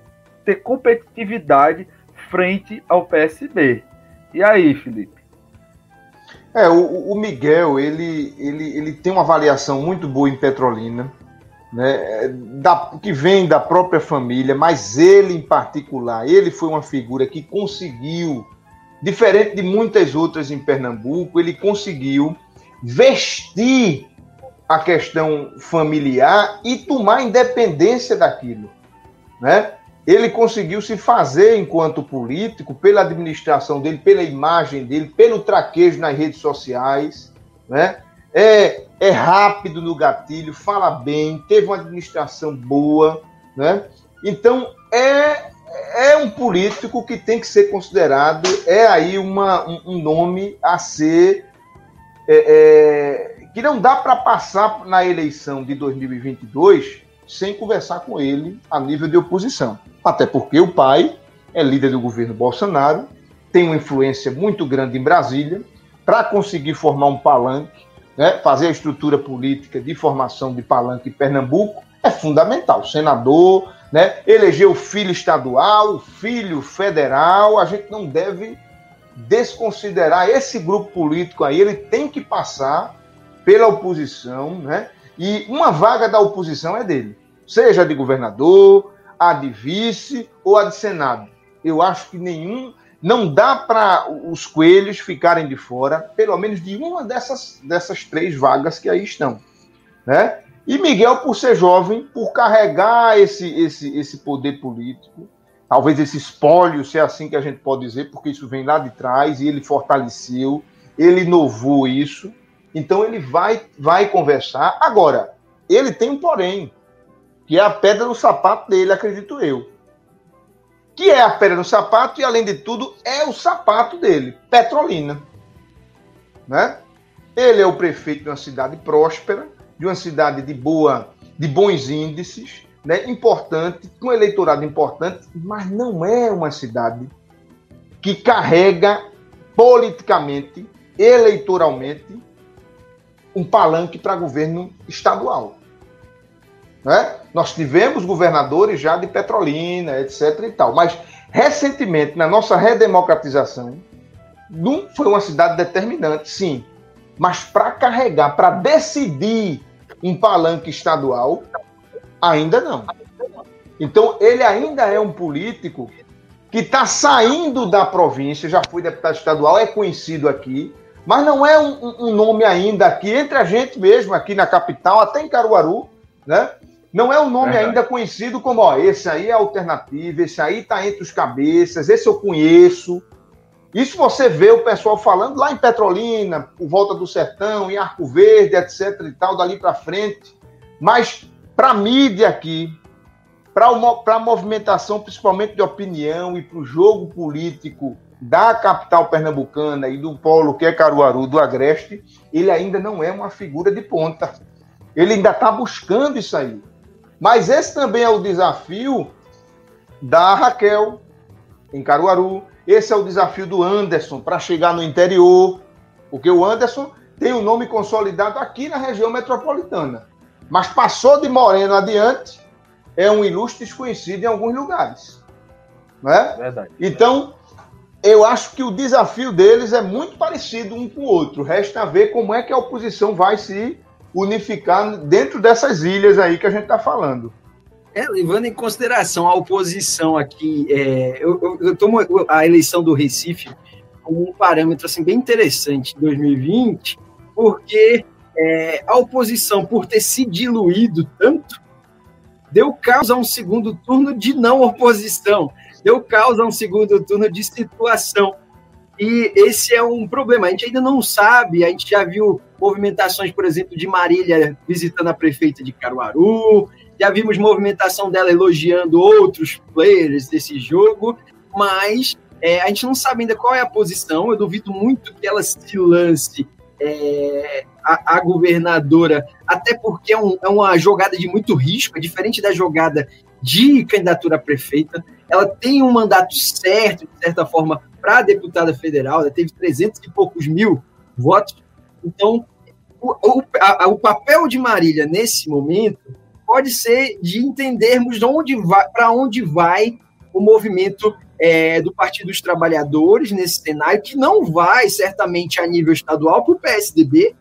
ter competitividade frente ao PSB. E aí, Felipe? É, o, o Miguel, ele, ele, ele tem uma avaliação muito boa em Petrolina, né, da, que vem da própria família, mas ele em particular, ele foi uma figura que conseguiu, diferente de muitas outras em Pernambuco, ele conseguiu vestir a questão familiar e tomar independência daquilo, né? Ele conseguiu se fazer enquanto político pela administração dele, pela imagem dele, pelo traquejo nas redes sociais, né? É, é rápido no gatilho, fala bem, teve uma administração boa, né? Então é é um político que tem que ser considerado, é aí uma, um, nome a ser é, é, que não dá para passar na eleição de 2022 sem conversar com ele a nível de oposição. Até porque o pai é líder do governo Bolsonaro, tem uma influência muito grande em Brasília, para conseguir formar um palanque, né, fazer a estrutura política de formação de palanque em Pernambuco, é fundamental. Senador, né, eleger o filho estadual, o filho federal, a gente não deve desconsiderar esse grupo político aí, ele tem que passar pela oposição, né? E uma vaga da oposição é dele, seja de governador, a de vice ou a de senado. Eu acho que nenhum não dá para os coelhos ficarem de fora, pelo menos de uma dessas, dessas três vagas que aí estão. Né? E Miguel, por ser jovem, por carregar esse, esse, esse poder político, talvez esse espólio, se é assim que a gente pode dizer, porque isso vem lá de trás e ele fortaleceu, ele inovou isso. Então ele vai, vai conversar. Agora, ele tem um porém, que é a pedra no sapato dele, acredito eu. Que é a pedra no sapato e, além de tudo, é o sapato dele, Petrolina. Né? Ele é o prefeito de uma cidade próspera, de uma cidade de boa, de bons índices, né? importante, com eleitorado importante, mas não é uma cidade que carrega politicamente, eleitoralmente, um palanque para governo estadual. Né? Nós tivemos governadores já de Petrolina, etc. e tal, mas recentemente, na nossa redemocratização, não foi uma cidade determinante, sim, mas para carregar, para decidir um palanque estadual, ainda não. Então, ele ainda é um político que está saindo da província, já foi deputado estadual, é conhecido aqui, mas não é um, um, nome ainda aqui, entre a gente mesmo, aqui na capital, até em Caruaru, né? Não é um nome Verdade. ainda conhecido como, ó, esse aí é alternativo, esse aí está entre os cabeças, esse eu conheço. Isso você vê o pessoal falando lá em Petrolina, por volta do Sertão, em Arco Verde, etc e tal, dali para frente. Mas para a mídia aqui, para a movimentação, principalmente de opinião e para o jogo político da capital pernambucana e do polo que é Caruaru, do Agreste, ele ainda não é uma figura de ponta. Ele ainda está buscando isso aí. Mas esse também é o desafio da Raquel, em Caruaru. Esse é o desafio do Anderson para chegar no interior, porque o Anderson tem o um nome consolidado aqui na região metropolitana. Mas passou de Moreno adiante, é um ilustre desconhecido em alguns lugares. Né? Verdade. Então, eu acho que o desafio deles é muito parecido um com o outro. Resta ver como é que a oposição vai se unificar dentro dessas ilhas aí que a gente está falando. É, levando em consideração a oposição aqui, é, eu, eu, eu, tomo a eleição do Recife como um parâmetro assim, bem interessante em 2020, porque é, a oposição, por ter se diluído tanto, deu causa a um segundo turno de não oposição deu causa a um segundo turno de situação. E esse é um problema. A gente ainda não sabe, a gente já viu movimentações, por exemplo, de Marília visitando a prefeita de Caruaru, já vimos movimentação dela elogiando outros players desse jogo, mas é, a gente não sabe ainda qual é a posição. Eu duvido muito que ela se lance é, a, a, governadora, até porque é, um, é, uma jogada de muito risco, é diferente da jogada de candidatura a prefeita. Ela tem um mandato certo, de certa forma, para deputada federal, ela teve 300 e poucos mil votos. Então, o, o, a, o papel de Marília nesse momento pode ser de entendermos para onde vai o movimento é, do Partido dos Trabalhadores nesse cenário, que não vai certamente a nível estadual para o PSDB,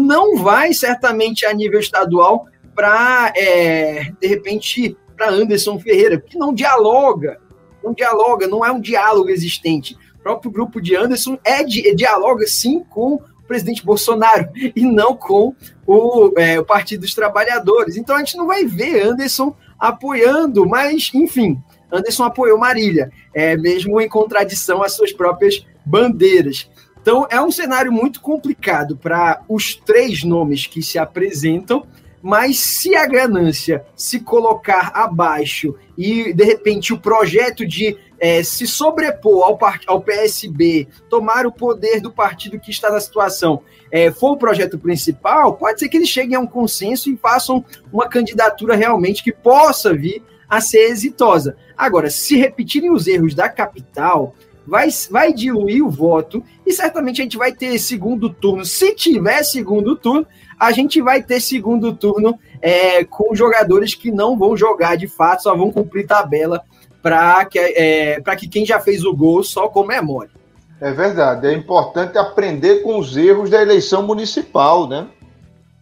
não vai certamente a nível estadual para, é, de repente, para Anderson Ferreira, que não dialoga, não dialoga, não é um diálogo existente. O próprio grupo de Anderson é, de, dialoga sim com o presidente Bolsonaro *laughs* e não com o, é, o Partido dos Trabalhadores. Então a gente não vai ver Anderson apoiando, mas enfim, Anderson apoiou Marília, é, mesmo em contradição às suas próprias bandeiras. Então é um cenário muito complicado para os três nomes que se apresentam mas se a ganância se colocar abaixo e, de repente, o projeto de é, se sobrepor ao, ao PSB, tomar o poder do partido que está na situação, é, for o projeto principal, pode ser que eles cheguem a um consenso e façam uma candidatura realmente que possa vir a ser exitosa. Agora, se repetirem os erros da capital, vai, vai diluir o voto e certamente a gente vai ter segundo turno. Se tiver segundo turno, a gente vai ter segundo turno é, com jogadores que não vão jogar de fato, só vão cumprir tabela para que, é, que quem já fez o gol só comemore. É verdade, é importante aprender com os erros da eleição municipal, né?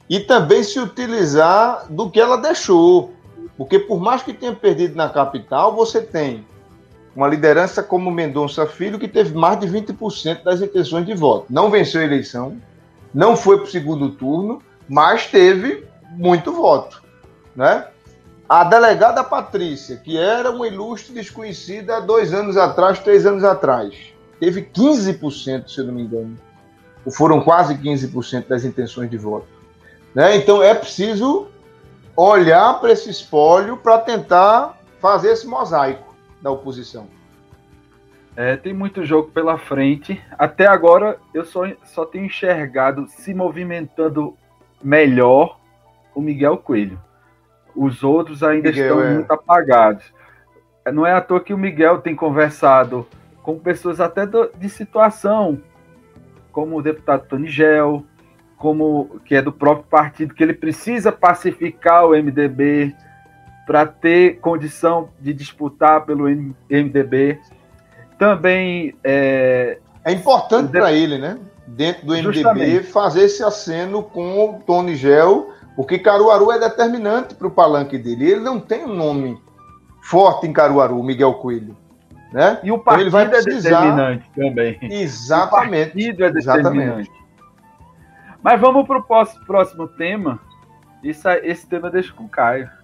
E também se utilizar do que ela deixou. Porque por mais que tenha perdido na capital, você tem uma liderança como Mendonça Filho, que teve mais de 20% das intenções de voto. Não venceu a eleição, não foi para o segundo turno, mas teve muito voto. Né? A delegada Patrícia, que era uma ilustre desconhecida há dois anos atrás, três anos atrás, teve 15%, se eu não me engano. Ou foram quase 15% das intenções de voto. Né? Então é preciso olhar para esse espólio para tentar fazer esse mosaico da oposição. É, tem muito jogo pela frente. Até agora eu só, só tenho enxergado se movimentando melhor o Miguel Coelho. Os outros ainda Miguel, estão é. muito apagados. Não é à toa que o Miguel tem conversado com pessoas até do, de situação, como o deputado Tony Gel, como que é do próprio partido, que ele precisa pacificar o MDB para ter condição de disputar pelo MDB. Também é, é importante para ele, né? Dentro do MDB, Justamente. fazer esse aceno com o Tony Gel, porque Caruaru é determinante para o palanque dele. Ele não tem um nome forte em Caruaru, Miguel Coelho. Né? E o partido então ele vai precisar... é determinante também. Exatamente. O partido é determinante. Exatamente. Mas vamos para o próximo tema. Isso, esse tema deixa com o Caio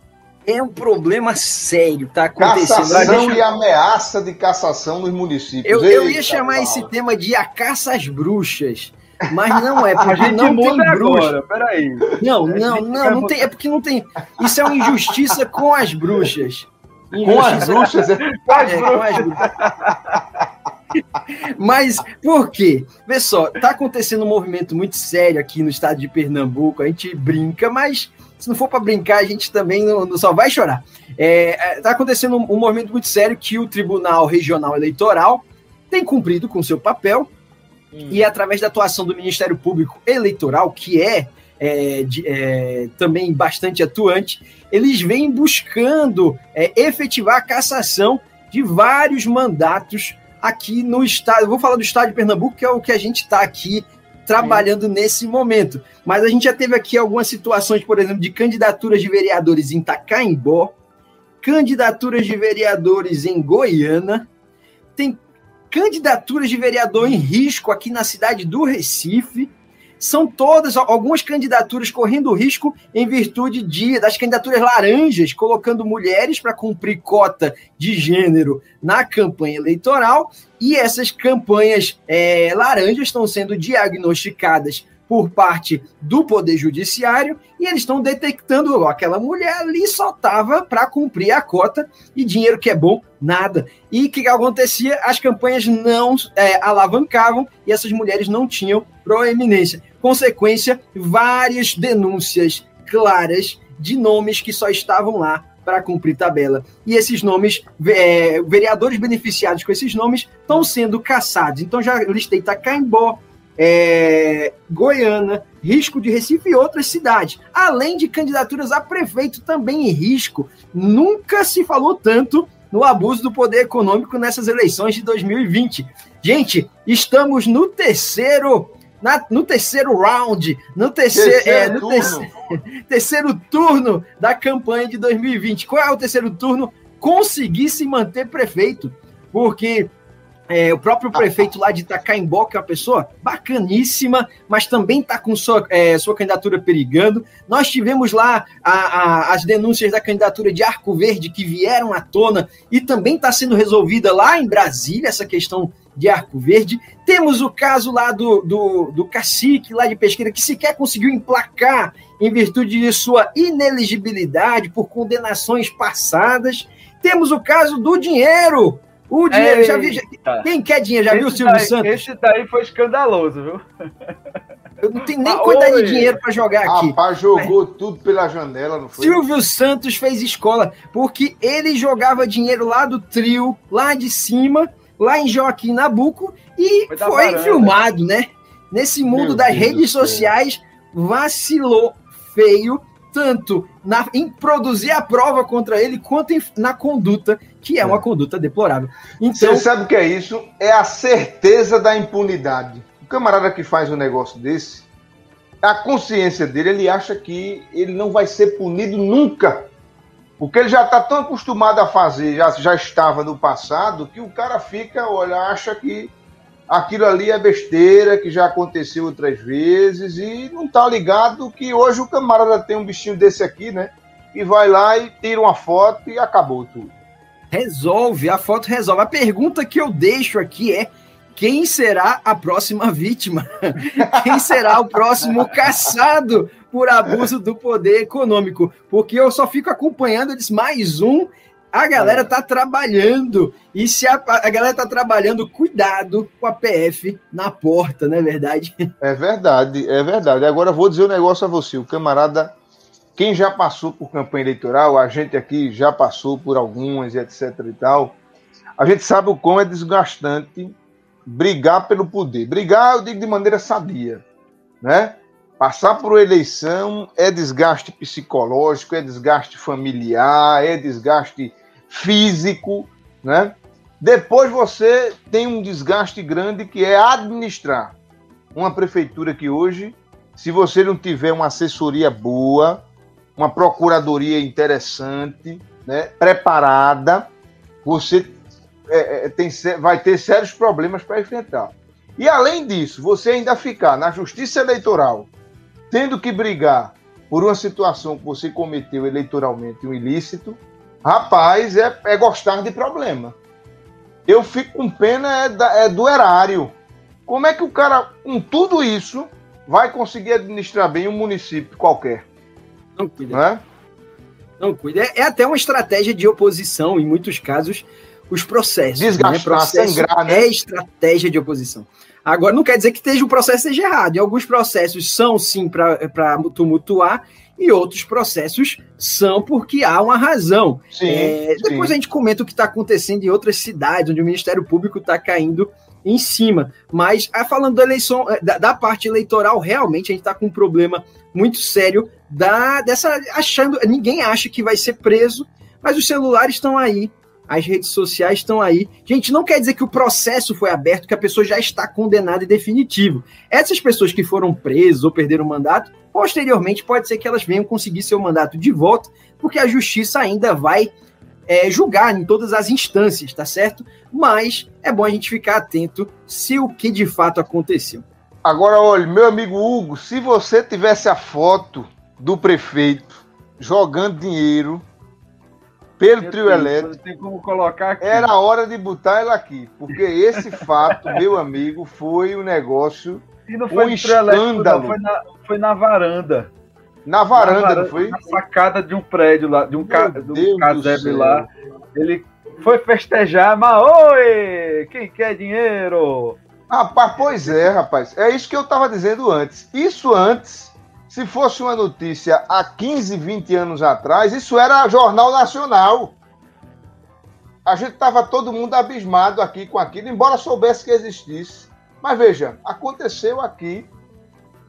é um problema sério, tá acontecendo. Cassação e ameaça de cassação nos municípios. Eu, eu ia chamar esse tema de a caça às bruxas. Mas não é, porque não tem bruxa. Agora, peraí. Não, não, não, não tem. É porque não tem. Isso é uma injustiça com as bruxas. Com as bruxas? É, com as *laughs* é, com as bruxas. Mas por quê? Vê só, tá acontecendo um movimento muito sério aqui no estado de Pernambuco. A gente brinca, mas se não for para brincar, a gente também não, não só vai chorar. Está é, é tá acontecendo um, um, movimento muito sério que o Tribunal Regional Eleitoral tem cumprido com seu papel hum. e através da atuação do Ministério Público Eleitoral, que é, é, de, é também bastante atuante, eles vêm buscando é, efetivar a cassação de vários mandatos aqui no estado. Eu vou falar do estado de Pernambuco, que é o que a gente está aqui trabalhando nesse momento. Mas a gente já teve aqui algumas situações, por exemplo, de candidaturas de vereadores em Tacaimbó, candidaturas de vereadores em Goiânia, tem candidaturas de vereador em risco aqui na cidade do Recife. São todas algumas candidaturas correndo risco em virtude de, das candidaturas laranjas, colocando mulheres para cumprir cota de gênero na campanha eleitoral. E essas campanhas é, laranjas estão sendo diagnosticadas por parte do Poder Judiciário e eles estão detectando ó, aquela mulher ali só estava para cumprir a cota e dinheiro que é bom, nada. E o que, que acontecia? As campanhas não é, alavancavam e essas mulheres não tinham proeminência. Consequência, várias denúncias claras de nomes que só estavam lá para cumprir tabela. E esses nomes, é, vereadores beneficiados com esses nomes, estão sendo caçados. Então já listei Itacaimbó, é, Goiânia, risco de Recife e outras cidades. Além de candidaturas a prefeito também em risco. Nunca se falou tanto no abuso do poder econômico nessas eleições de 2020. Gente, estamos no terceiro na, no terceiro round, no terceiro, terceiro é, no turno. Terceiro, *laughs* terceiro turno da campanha de 2020. Qual é o terceiro turno? Conseguir se manter prefeito, porque é, o próprio prefeito lá de Itacaimbó, que é uma pessoa bacaníssima, mas também está com sua, é, sua candidatura perigando. Nós tivemos lá a, a, as denúncias da candidatura de Arco Verde que vieram à tona e também está sendo resolvida lá em Brasília, essa questão de Arco Verde. Temos o caso lá do, do, do cacique lá de Pesqueira, que sequer conseguiu emplacar em virtude de sua ineligibilidade por condenações passadas. Temos o caso do dinheiro. O dinheiro, Eita. já vi. Já, quem quer dinheiro? Já esse viu o Silvio daí, Santos? Esse daí foi escandaloso, viu? Eu não tenho nem ah, quantidade de dinheiro para jogar aqui. Rapaz, jogou tudo pela janela, não foi? Silvio Santos fez escola, porque ele jogava dinheiro lá do trio, lá de cima, lá em Joaquim Nabuco e foi, foi filmado, né? Nesse mundo Meu das Deus redes sociais, vacilou feio, tanto na, em produzir a prova contra ele, quanto em, na conduta, que é, é uma conduta deplorável. Então, Você sabe o que é isso? É a certeza da impunidade. O camarada que faz um negócio desse, a consciência dele, ele acha que ele não vai ser punido nunca Porque ele já está tão acostumado a fazer, já, já estava no passado, que o cara fica, olha, acha que aquilo ali é besteira, que já aconteceu outras vezes, e não está ligado que hoje o camarada tem um bichinho desse aqui, né? E vai lá e tira uma foto e acabou tudo. Resolve, a foto resolve. A pergunta que eu deixo aqui é: quem será a próxima vítima? *laughs* Quem será o próximo caçado por abuso do poder econômico? Porque eu só fico acompanhando eles mais um. A galera tá trabalhando. E se a, a galera tá trabalhando, cuidado com a PF na porta, não é verdade? É verdade, é verdade. Agora vou dizer um negócio a você. O camarada, quem já passou por campanha eleitoral, a gente aqui já passou por algumas, etc e tal. A gente sabe o quão é desgastante brigar pelo poder. Brigar, eu digo de maneira sadia, né? Passar por eleição é desgaste psicológico, é desgaste familiar, é desgaste físico, né? Depois você tem um desgaste grande que é administrar uma prefeitura que hoje, se você não tiver uma assessoria boa, uma procuradoria interessante, né, preparada, você é, é, tem, vai ter sérios problemas para enfrentar. E além disso, você ainda ficar na justiça eleitoral tendo que brigar por uma situação que você cometeu eleitoralmente um ilícito, rapaz, é, é gostar de problema. Eu fico com pena é, da, é do erário. Como é que o cara, com tudo isso, vai conseguir administrar bem um município qualquer? Não cuida. Não, é? Não cuida. É, é até uma estratégia de oposição, em muitos casos, os processos. Né? Desgastar, né? Processo sangrar, né? É estratégia de oposição. Agora, não quer dizer que esteja um processo seja errado. E alguns processos são, sim, para tumultuar, e outros processos são porque há uma razão. Sim, é, depois sim. a gente comenta o que está acontecendo em outras cidades, onde o Ministério Público está caindo em cima. Mas ah, falando da eleição, eh, da, da, parte eleitoral, realmente a gente está com um problema muito sério da, dessa achando. Ninguém acha que vai ser preso, mas os celulares estão aí, as redes sociais estão aí. Gente, não quer dizer que o processo foi aberto, que a pessoa já está condenada e definitivo. Essas pessoas que foram presas ou perderam o mandato, posteriormente pode ser que elas venham conseguir seu mandato de volta, porque a justiça ainda vai é, julgar em todas as instâncias, tá certo? Mas é bom a gente ficar atento se o que de fato aconteceu. Agora, olha, meu amigo Hugo, se você tivesse a foto do prefeito jogando dinheiro pelo trio elétrico. Tem como colocar aqui. Era hora de botar ela aqui, porque esse fato, meu amigo, foi um negócio. E não foi um escândalo. Não, foi, na, foi na varanda. Na varanda, na varanda, não foi? Na sacada de um prédio lá, de um, ca, um casebre lá. Ele foi festejar, mas oi! Quem quer dinheiro? Rapaz, pois é, rapaz. É isso que eu estava dizendo antes. Isso antes se fosse uma notícia há 15, 20 anos atrás, isso era Jornal Nacional. A gente estava todo mundo abismado aqui com aquilo, embora soubesse que existisse. Mas veja, aconteceu aqui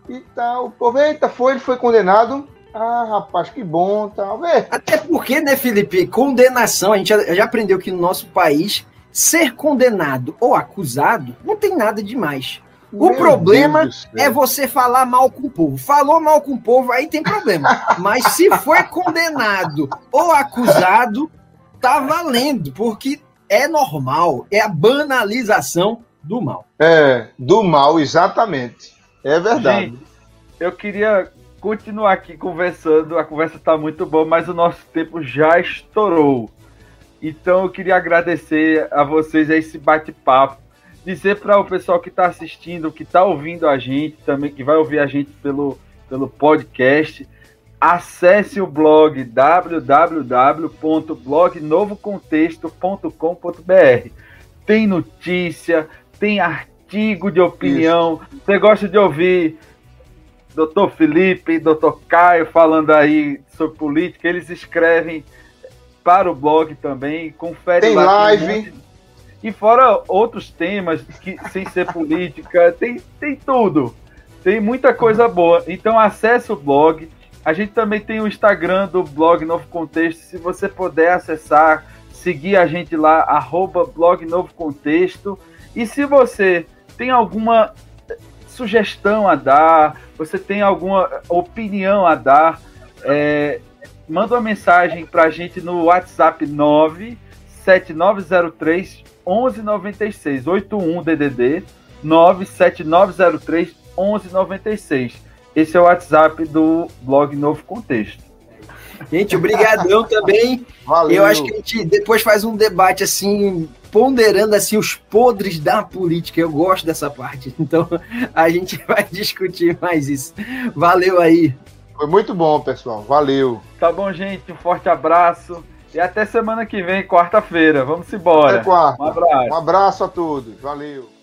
e tal. Aproveita, foi, ele foi condenado. Ah, rapaz, que bom, tal. Vê. Até porque, né, Felipe, condenação, a gente já aprendeu que no nosso país ser condenado ou acusado não tem nada demais. O Meu problema é você falar mal com o povo. Falou mal com o povo, aí tem problema. Mas se foi condenado ou acusado, tá valendo, porque é normal, é a banalização do mal. É, do mal, exatamente. É verdade. Gente, eu queria continuar aqui conversando, a conversa está muito boa, mas o nosso tempo já estourou. Então eu queria agradecer a vocês a esse bate-papo dizer para o pessoal que está assistindo, que está ouvindo a gente, também que vai ouvir a gente pelo, pelo podcast, acesse o blog www.blognovocontexto.com.br. Tem notícia, tem artigo de opinião. Isso. Você gosta de ouvir Dr. Felipe, Dr. Caio falando aí sobre política? Eles escrevem para o blog também. Confere tem lá. Live. E fora outros temas que sem ser política, tem, tem tudo. Tem muita coisa boa. Então acesse o blog. A gente também tem o Instagram do blog Novo Contexto. Se você puder acessar, seguir a gente lá, arroba blog Novo Contexto. E se você tem alguma sugestão a dar, você tem alguma opinião a dar, é, manda uma mensagem para a gente no WhatsApp 97903 1196 81 DDD 97903 1196. Esse é o WhatsApp do blog Novo Contexto. Gente, obrigadão também. Valeu. Eu acho que a gente depois faz um debate assim, ponderando assim os podres da política. Eu gosto dessa parte. *laughs* Então, a gente vai discutir mais isso. Valeu aí. Foi muito bom, pessoal. Valeu. Tá bom, gente. Um forte abraço. E até semana que vem, quarta-feira. Vamos embora. Até quarta. Um abraço. Um abraço a todos. Valeu.